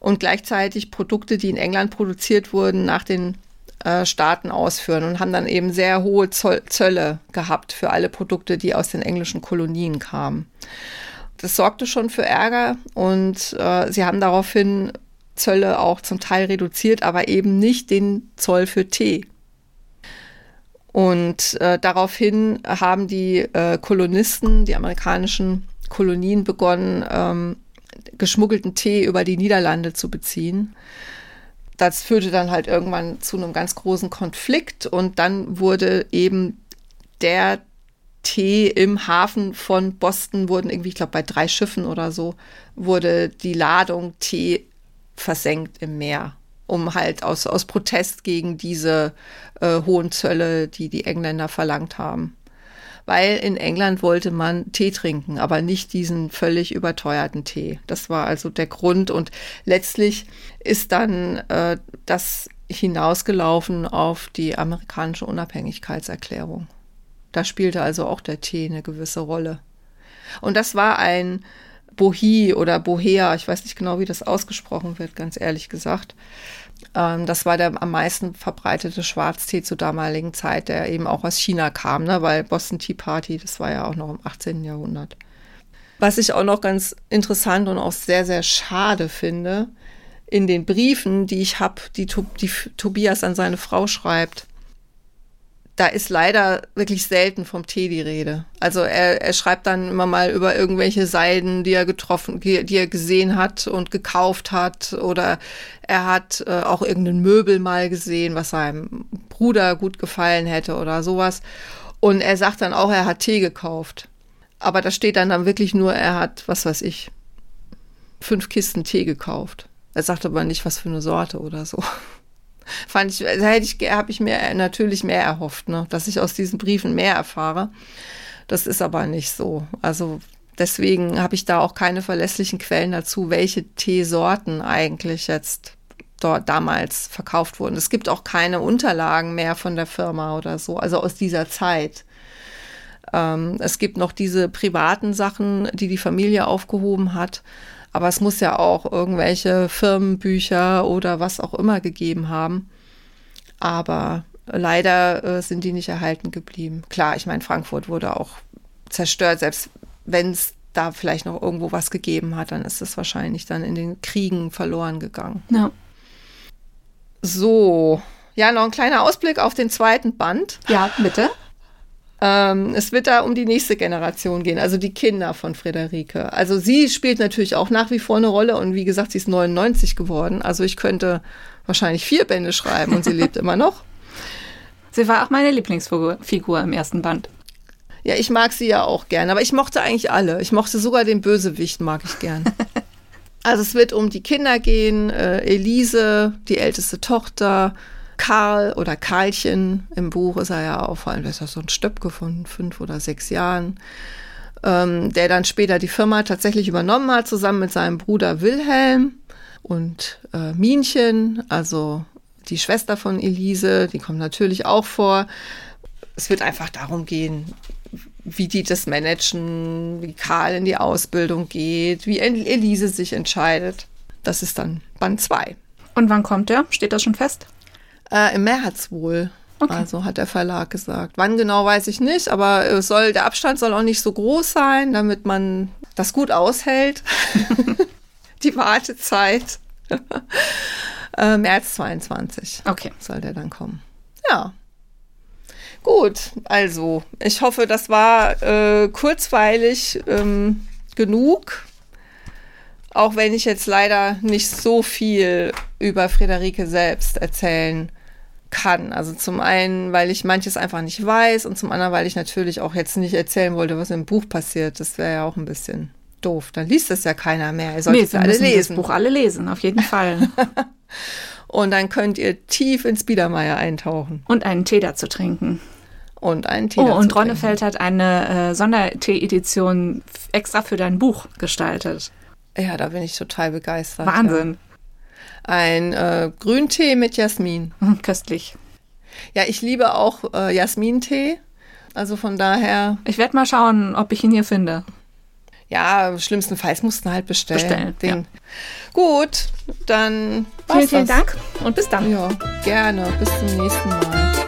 und gleichzeitig Produkte, die in England produziert wurden, nach den äh, Staaten ausführen und haben dann eben sehr hohe Zoll Zölle gehabt für alle Produkte, die aus den englischen Kolonien kamen. Das sorgte schon für Ärger und äh, sie haben daraufhin Zölle auch zum Teil reduziert, aber eben nicht den Zoll für Tee. Und äh, daraufhin haben die äh, Kolonisten, die amerikanischen Kolonien begonnen, ähm, geschmuggelten Tee über die Niederlande zu beziehen. Das führte dann halt irgendwann zu einem ganz großen Konflikt und dann wurde eben der Tee im Hafen von Boston wurden irgendwie, ich glaube, bei drei Schiffen oder so, wurde die Ladung Tee versenkt im Meer, um halt aus, aus Protest gegen diese äh, hohen Zölle, die die Engländer verlangt haben weil in England wollte man Tee trinken, aber nicht diesen völlig überteuerten Tee. Das war also der Grund und letztlich ist dann äh, das hinausgelaufen auf die amerikanische Unabhängigkeitserklärung. Da spielte also auch der Tee eine gewisse Rolle. Und das war ein Bohi oder Bohea, ich weiß nicht genau, wie das ausgesprochen wird, ganz ehrlich gesagt. Ähm, das war der am meisten verbreitete Schwarztee zur damaligen Zeit, der eben auch aus China kam, ne? weil Boston Tea Party, das war ja auch noch im 18. Jahrhundert. Was ich auch noch ganz interessant und auch sehr, sehr schade finde, in den Briefen, die ich habe, die, die Tobias an seine Frau schreibt, da ist leider wirklich selten vom Tee die Rede. Also er, er schreibt dann immer mal über irgendwelche Seiden, die er getroffen, die, er gesehen hat und gekauft hat. Oder er hat äh, auch irgendein Möbel mal gesehen, was seinem Bruder gut gefallen hätte oder sowas. Und er sagt dann auch, er hat Tee gekauft. Aber da steht dann, dann wirklich nur, er hat, was weiß ich, fünf Kisten Tee gekauft. Er sagt aber nicht, was für eine Sorte oder so fand ich, da hätte ich, habe ich mir natürlich mehr erhofft, ne, dass ich aus diesen Briefen mehr erfahre. Das ist aber nicht so. Also deswegen habe ich da auch keine verlässlichen Quellen dazu, welche Teesorten eigentlich jetzt dort damals verkauft wurden. Es gibt auch keine Unterlagen mehr von der Firma oder so, also aus dieser Zeit. Ähm, es gibt noch diese privaten Sachen, die die Familie aufgehoben hat. Aber es muss ja auch irgendwelche Firmenbücher oder was auch immer gegeben haben. Aber leider äh, sind die nicht erhalten geblieben. Klar, ich meine, Frankfurt wurde auch zerstört, selbst wenn es da vielleicht noch irgendwo was gegeben hat, dann ist es wahrscheinlich dann in den Kriegen verloren gegangen. Ja. So, ja, noch ein kleiner Ausblick auf den zweiten Band. Ja, bitte. Ähm, es wird da um die nächste Generation gehen, also die Kinder von Friederike. Also sie spielt natürlich auch nach wie vor eine Rolle und wie gesagt, sie ist 99 geworden. Also ich könnte wahrscheinlich vier Bände schreiben und sie lebt immer noch. Sie war auch meine Lieblingsfigur im ersten Band. Ja, ich mag sie ja auch gern, aber ich mochte eigentlich alle. Ich mochte sogar den Bösewicht, mag ich gern. also es wird um die Kinder gehen, äh, Elise, die älteste Tochter, Karl oder Karlchen, im Buch ist er ja auch, vor allem ist das so ein Stöpke von fünf oder sechs Jahren, ähm, der dann später die Firma tatsächlich übernommen hat, zusammen mit seinem Bruder Wilhelm und äh, Minchen, also die Schwester von Elise, die kommt natürlich auch vor. Es wird einfach darum gehen, wie die das managen, wie Karl in die Ausbildung geht, wie Elise sich entscheidet. Das ist dann Band 2. Und wann kommt der? Steht das schon fest? Äh, Im März wohl. Okay. Also hat der Verlag gesagt. Wann genau weiß ich nicht, aber es soll, der Abstand soll auch nicht so groß sein, damit man das gut aushält. Die Wartezeit. Äh, März 22 Okay. soll der dann kommen. Ja. Gut, also ich hoffe, das war äh, kurzweilig ähm, genug. Auch wenn ich jetzt leider nicht so viel über Friederike selbst erzählen kann. Also zum einen, weil ich manches einfach nicht weiß und zum anderen, weil ich natürlich auch jetzt nicht erzählen wollte, was im Buch passiert. Das wäre ja auch ein bisschen doof. Dann liest es ja keiner mehr. Ihr solltet Nee, es wir alle müssen lesen. das Buch alle lesen, auf jeden Fall. Und dann könnt ihr tief ins Biedermeier eintauchen Und einen Tee dazu trinken. und einen Tee Oh, und. Ronnefeld hat eine äh, Sondertee-Edition extra für dein Buch gestaltet. Ja, da bin ich total begeistert. Wahnsinn. Ja. Ein äh, Grüntee mit Jasmin. Hm, Köstlich. Ja, ich liebe auch äh, Jasmintee. Also von daher, Ich werde mal schauen, ob ich ihn hier finde. ja, schlimmstenfalls mussten halt bestellen. Bestellen, Ding. Gut, dann Vielen, vielen. Dank und bis dann. Ja, gerne. Bis zum nächsten Mal.